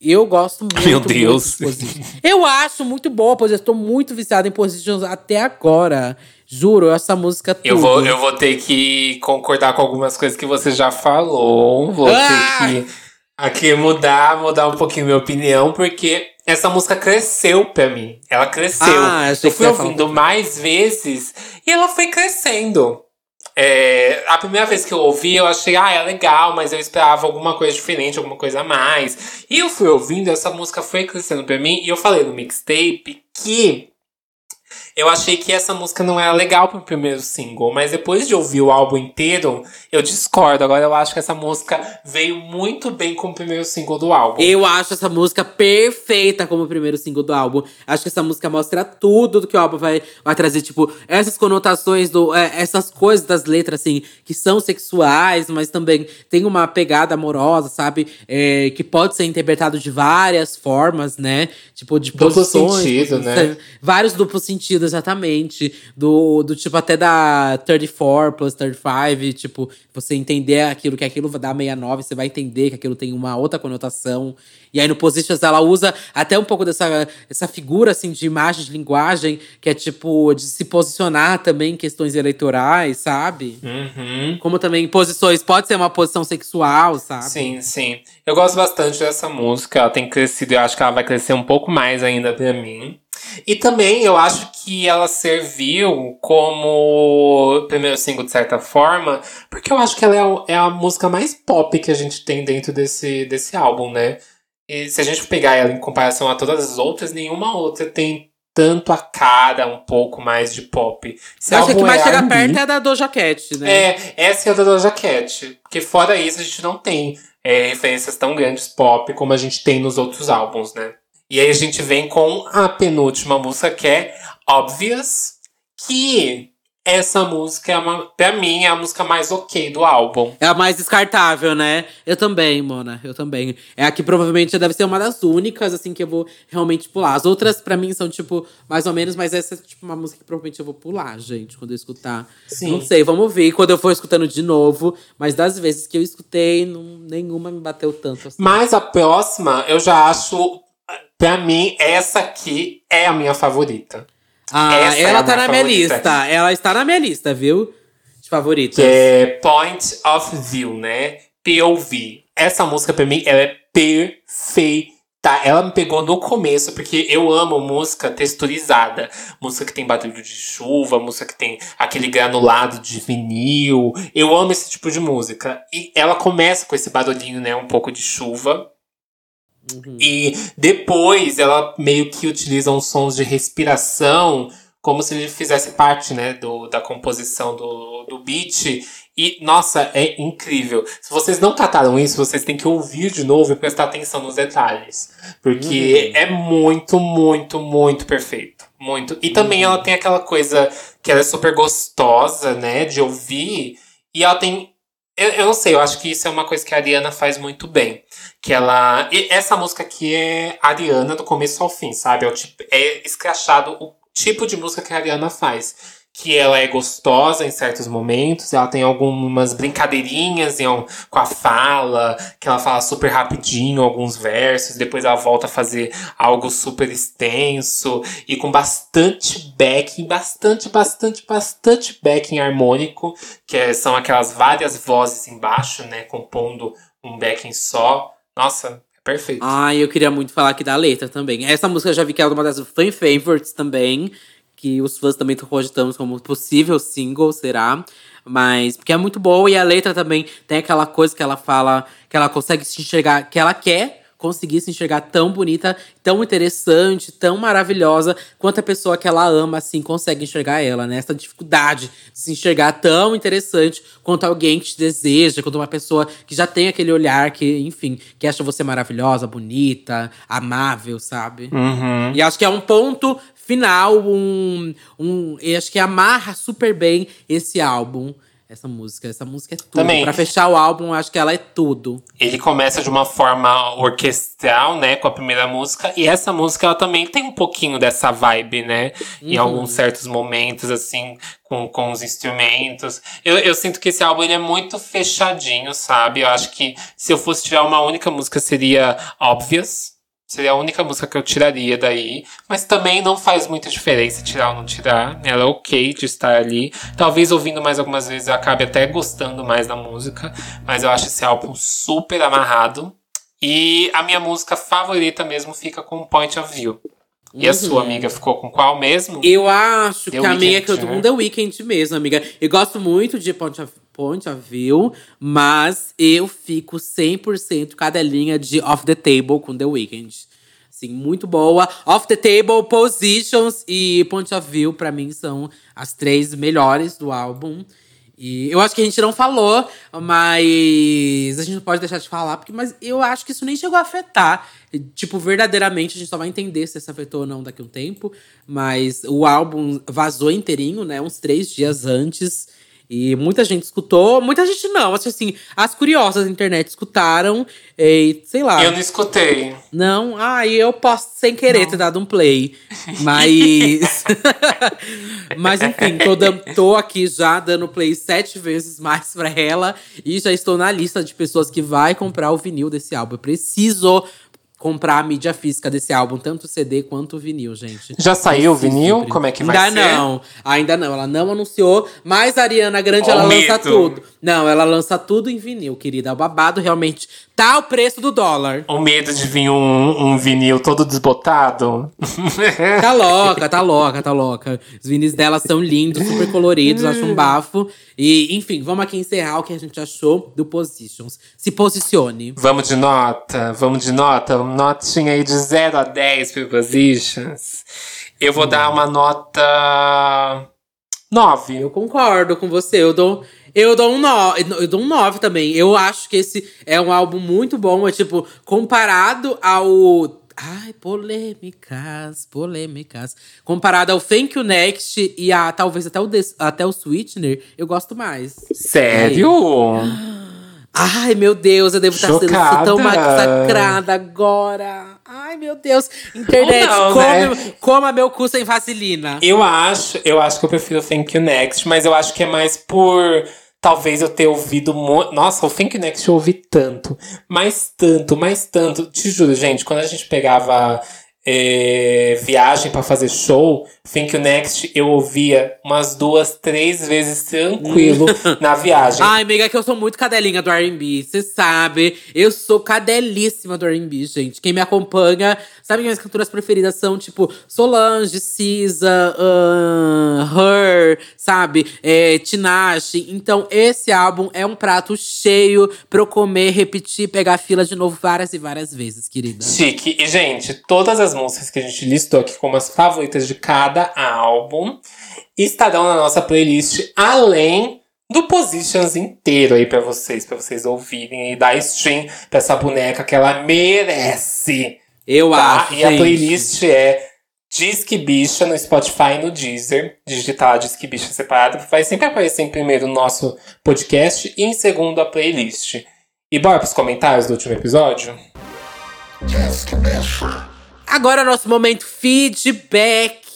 Eu gosto muito. Meu muito Deus. de Positions. Eu acho muito boa, pois eu estou muito viciada em Positions até agora. Juro, essa música tudo. Eu vou, eu vou ter que concordar com algumas coisas que você já falou. Vou Ah! ter que aqui mudar, mudar um pouquinho minha opinião, porque essa música cresceu pra mim. Ela cresceu. Ah, eu fui falar ouvindo mais vezes e ela foi crescendo. É, a primeira vez que eu ouvi, eu achei, ah, é legal, mas eu esperava alguma coisa diferente, alguma coisa a mais. E eu fui ouvindo, essa música foi crescendo pra mim, e eu falei no mixtape que eu achei que essa música não era legal pro primeiro single, mas depois de ouvir o álbum inteiro, eu discordo. Agora eu acho que essa música veio muito bem com o primeiro single do álbum. Eu acho essa música perfeita como primeiro single do álbum. Acho que essa música mostra tudo do que o álbum vai, vai trazer. Tipo, essas conotações, do, é, essas coisas das letras, assim, que são sexuais, mas também tem uma pegada amorosa, sabe? É, que pode ser interpretado de várias formas, né? Tipo, de Duplo posições. sentido, né? Vários duplos sentidos, exatamente. Do, do tipo até da 34 plus 35, tipo, você entender aquilo que aquilo dá 69, você vai entender que aquilo tem uma outra conotação. E aí no Positions ela usa até um pouco dessa essa figura assim de imagem, de linguagem, que é tipo de se posicionar também em questões eleitorais, sabe? Uhum. Como também posições, pode ser uma posição sexual, sabe? Sim, sim. Eu gosto bastante dessa música. Ela tem crescido eu acho que ela vai crescer um pouco mais ainda pra mim. E também eu acho que ela serviu como primeiro single de certa forma, porque eu acho que ela é a, é a música mais pop que a gente tem dentro desse, desse álbum, né? E se a gente pegar ela em comparação a todas as outras, nenhuma outra tem tanto a cara um pouco mais de pop. Esse acho que que mais é chega perto é a da Doja Cat, né? É, essa é a da Doja Cat. Porque fora isso, a gente não tem é, referências tão grandes pop como a gente tem nos outros álbuns, né? E aí a gente vem com a penúltima música, que é Obvious, que essa música, é uma, pra mim, é a música mais ok do álbum. É a mais descartável, né? Eu também, Mona. Eu também. É a que provavelmente deve ser uma das únicas, assim, que eu vou realmente pular. As outras, pra mim, são, tipo, mais ou menos, mas essa é, tipo, uma música que provavelmente eu vou pular, gente, quando eu escutar. Sim. Não sei, vamos ver quando eu for escutando de novo. Mas das vezes que eu escutei, não, nenhuma me bateu tanto assim. Mas a próxima, eu já acho. Pra mim, essa aqui é a minha favorita. Ah, essa é ela a tá na minha favorita. lista. Ela está na minha lista, viu? De favoritas. Que é Point of View, né? POV. Essa música, pra mim, ela é perfeita. Ela me pegou no começo, porque eu amo música texturizada. Música que tem barulho de chuva, música que tem aquele granulado de vinil. Eu amo esse tipo de música. E ela começa com esse barulhinho, né? Um pouco de chuva. Uhum. E depois ela meio que utiliza uns sons de respiração, como se ele fizesse parte, né, do, da composição do, do beat. E, nossa, é incrível. Se vocês não cataram isso, vocês têm que ouvir de novo e prestar atenção nos detalhes. Porque é muito, muito, muito perfeito. Muito. E também ela tem aquela coisa que ela é super gostosa, né, de ouvir. E ela tem. Eu, eu não sei, eu acho que isso é uma coisa que a Ariana faz muito bem. Que ela. essa música aqui é Ariana do começo ao fim, sabe? É, o tipo, é escrachado o tipo de música que a Ariana faz. Que ela é gostosa em certos momentos, ela tem algumas brincadeirinhas em, com a fala, que ela fala super rapidinho alguns versos, depois ela volta a fazer algo super extenso e com bastante backing, bastante, bastante, bastante backing harmônico, que é- são aquelas várias vozes embaixo, né, compondo um backing só. Nossa, é perfeito. Ai, eu queria muito falar aqui da letra também. Essa música eu já vi que é uma das fan favorites também. Que os fãs também cogitando como possível single, será? Mas, porque é muito boa. E a letra também tem aquela coisa que ela fala que ela consegue se enxergar, que ela quer conseguir se enxergar tão bonita, tão interessante, tão maravilhosa, quanto a pessoa que ela ama, assim, consegue enxergar ela, né? Essa dificuldade de se enxergar tão interessante quanto alguém que te deseja, quanto uma pessoa que já tem aquele olhar que, enfim, que acha você maravilhosa, bonita, amável, sabe? Uhum. E acho que é um ponto final, um, um. Eu acho que amarra super bem esse álbum. Essa música. Essa música é tudo. Também. Pra fechar o álbum, eu acho que ela é tudo. Ele começa de uma forma orquestral, né, com a primeira música, e essa música ela também tem um pouquinho dessa vibe, né, em Uhum. alguns certos momentos, assim, com, com os instrumentos. Eu, eu sinto que esse álbum ele é muito fechadinho, sabe? Eu acho que se eu fosse tirar uma única música seria Obvious. Seria a única música que eu tiraria daí. Mas também não faz muita diferença tirar ou não tirar. Ela é ok de estar ali. Talvez ouvindo mais algumas vezes eu acabe até gostando mais da música. Mas eu acho esse álbum super amarrado. E a minha música favorita mesmo fica com Point of View. E a sua amiga ficou com qual mesmo? Eu acho The que a minha é que eu tô com The Weeknd mesmo, amiga. Eu gosto muito de Point of, of View, mas eu fico 100% cadelinha de Off the Table com The Weeknd. Assim, muito boa. Off the Table, Positions e Point of View, pra mim, são as três melhores do álbum. E eu acho que a gente não falou, mas a gente não pode deixar de falar, porque mas eu acho que isso nem chegou a afetar. Tipo, verdadeiramente, a gente só vai entender se isso afetou ou não daqui a um tempo. Mas o álbum vazou inteirinho, né? Uns três dias antes. E muita gente escutou, muita gente não. Acho assim, as curiosas da internet escutaram e, sei lá. Eu não escutei. Não, ah, eu posso sem querer ter dado um play. Mas. mas enfim, tô, tô aqui já dando play sete vezes mais pra ela. E já estou na lista de pessoas que vai comprar o vinil desse álbum. Eu preciso comprar a mídia física desse álbum, tanto o CD quanto o vinil, gente. Já saiu o vinil? Pri. Como é que vai Ainda ser? não, ainda não. Ela não anunciou, mas a Ariana Grande, Ó ela o lança tudo. Não, ela lança tudo em vinil, querida. O babado realmente tá o preço do dólar. O medo de vir um, um vinil todo desbotado? Tá louca, tá louca, tá louca. Os vinis dela são lindos, super coloridos, acho um bafo. E, enfim, vamos aqui encerrar o que a gente achou do Positions. Se posicione. Vamos de nota? Vamos de nota? Notinha aí de 0 a 10 prepositions. Eu vou dar uma nota 9. Eu concordo com você. Eu dou, eu dou um 9. Eu dou um 9 também. Eu acho que esse é um álbum muito bom. É tipo, comparado ao. Ai, polêmicas, polêmicas. Comparado ao Thank You Next e a talvez até o, Des- até o Sweetener, eu gosto mais. Sério? Ai, meu Deus, eu devo estar sendo Chocada. tão massacrada agora. Ai, meu Deus. Internet, não, come, né? coma meu cu sem vaselina. Eu acho, eu acho que eu prefiro Thank You Next, mas eu acho que é mais por talvez eu ter ouvido. Nossa, o Thank You Next eu ouvi tanto, mais tanto, mais tanto. Te juro, gente, quando a gente pegava é, viagem pra fazer show, Thank You Next eu ouvia umas duas, três vezes tranquilo na viagem. Ai, amiga, é que eu sou muito cadelinha do R&B. Você sabe, eu sou cadelíssima do R&B, gente. Quem me acompanha, sabe que minhas cantoras preferidas são, tipo, Solange, Cisa, ahn, Her, sabe? É, Tinashe. Então, esse álbum é um prato cheio pra eu comer, repetir, pegar fila de novo várias e várias vezes, querida. Chique. E, gente, todas as músicas que a gente listou aqui como as favoritas de cada álbum estarão na nossa playlist, além do Positions inteiro aí pra vocês, pra vocês ouvirem e dar stream pra essa boneca que ela merece. Eu Tá? acho, E a gente. playlist é Disque Bicha no Spotify e no Deezer. Digitar lá Disque Bicha separado. Vai sempre aparecer em primeiro o nosso podcast e em segundo a playlist. E bora pros comentários do último episódio? Agora é o nosso momento feedback.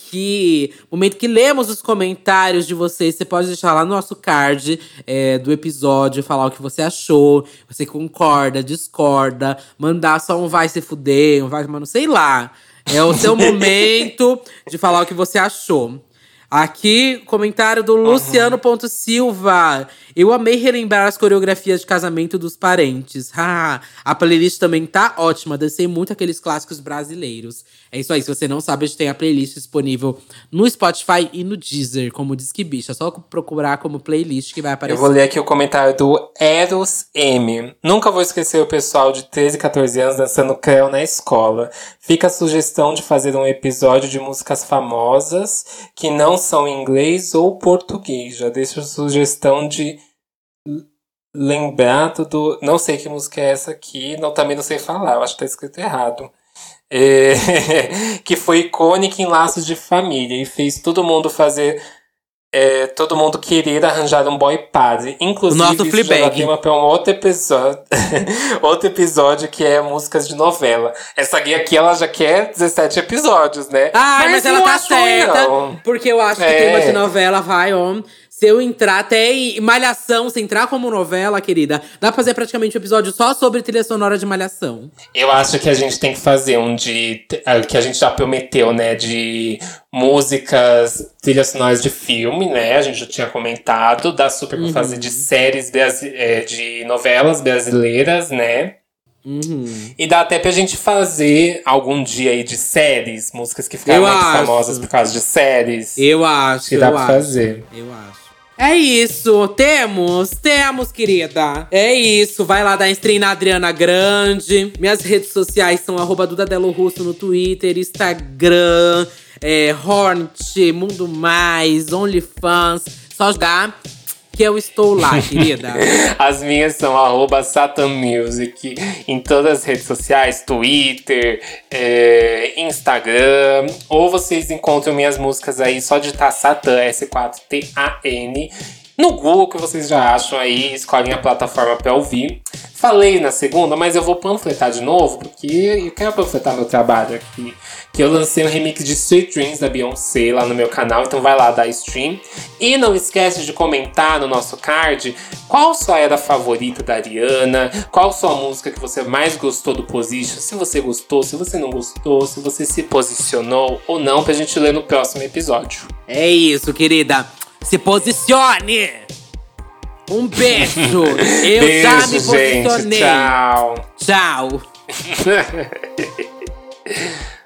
Momento que lemos os comentários de vocês. Você pode deixar lá no nosso card é, do episódio, falar o que você achou. Você concorda, discorda, mandar só um vai se fuder, um vai, mano, sei lá. É o seu momento de falar o que você achou. Aqui, comentário do Luciano Ponto Silva. Eu amei relembrar as coreografias de casamento dos parentes. A playlist também tá ótima. Dancei muito aqueles clássicos brasileiros. É isso aí. Se você não sabe, a gente tem a playlist disponível no Spotify e no Deezer, como diz que bicha. É só procurar como playlist que vai Eu aparecer. vou ler aqui o comentário do Eros M. Nunca vou esquecer o pessoal de 13 e 14 anos dançando creu na escola. Fica a sugestão de fazer um episódio de músicas famosas que não são em inglês ou português. Já deixo a sugestão de l- lembrar do. Não sei que música é essa aqui, não, também não sei falar, eu acho que tá escrito errado. É, que foi icônica em Laços de Família e fez todo mundo fazer é, todo mundo querer arranjar um boy padre. Inclusive, O nosso isso já dá tema pra um outro episódio. outro episódio que é músicas de novela. Essa guia aqui, ela já quer 17 episódios, né? Ah, mas, ela não tá ruim, certa. Porque eu acho que É. tema de novela vai, ó. Se eu entrar até em Malhação, se entrar como novela, querida, dá pra fazer praticamente um episódio só sobre trilha sonora de Malhação. Eu acho que a gente tem que fazer um de. ah, que a gente já prometeu, né? De músicas, trilhas sonoras de filme, né? A gente já tinha comentado. Dá super pra fazer de séries brasi- é, de novelas brasileiras, né? Uhum. E dá até pra gente fazer algum dia aí de séries, músicas que ficaram Eu muito acho. famosas por causa de séries. Eu acho, que eu dá pra acho. fazer. Eu acho. É isso, temos, temos, querida. É isso, vai lá dar stream na Adriana Grande. Minhas redes sociais são arroba Russo no Twitter, Instagram, é, Hornet, Mundo Mais, OnlyFans. Só jogar que eu estou lá, querida. As minhas são arroba Satan Music em todas as redes sociais, Twitter, é, Instagram. Ou vocês encontram minhas músicas aí só digitar Satan, S4T-A-N. No Google, que vocês já acham aí, escolhem a plataforma pra ouvir. Falei na segunda, mas eu vou panfletar de novo, porque eu quero panfletar meu trabalho aqui. Que eu lancei um remix de Sweet Dreams da Beyoncé lá no meu canal, então vai lá dar stream. E não esquece de comentar no nosso card qual sua era favorita da Ariana, qual sua música que você mais gostou do Position, se você gostou, se você não gostou, se você se posicionou ou não, pra gente ler no próximo episódio. É isso, querida. Se posicione! Um beijo! Eu Beijo, já me gente. posicionei. Tchau. Tchau.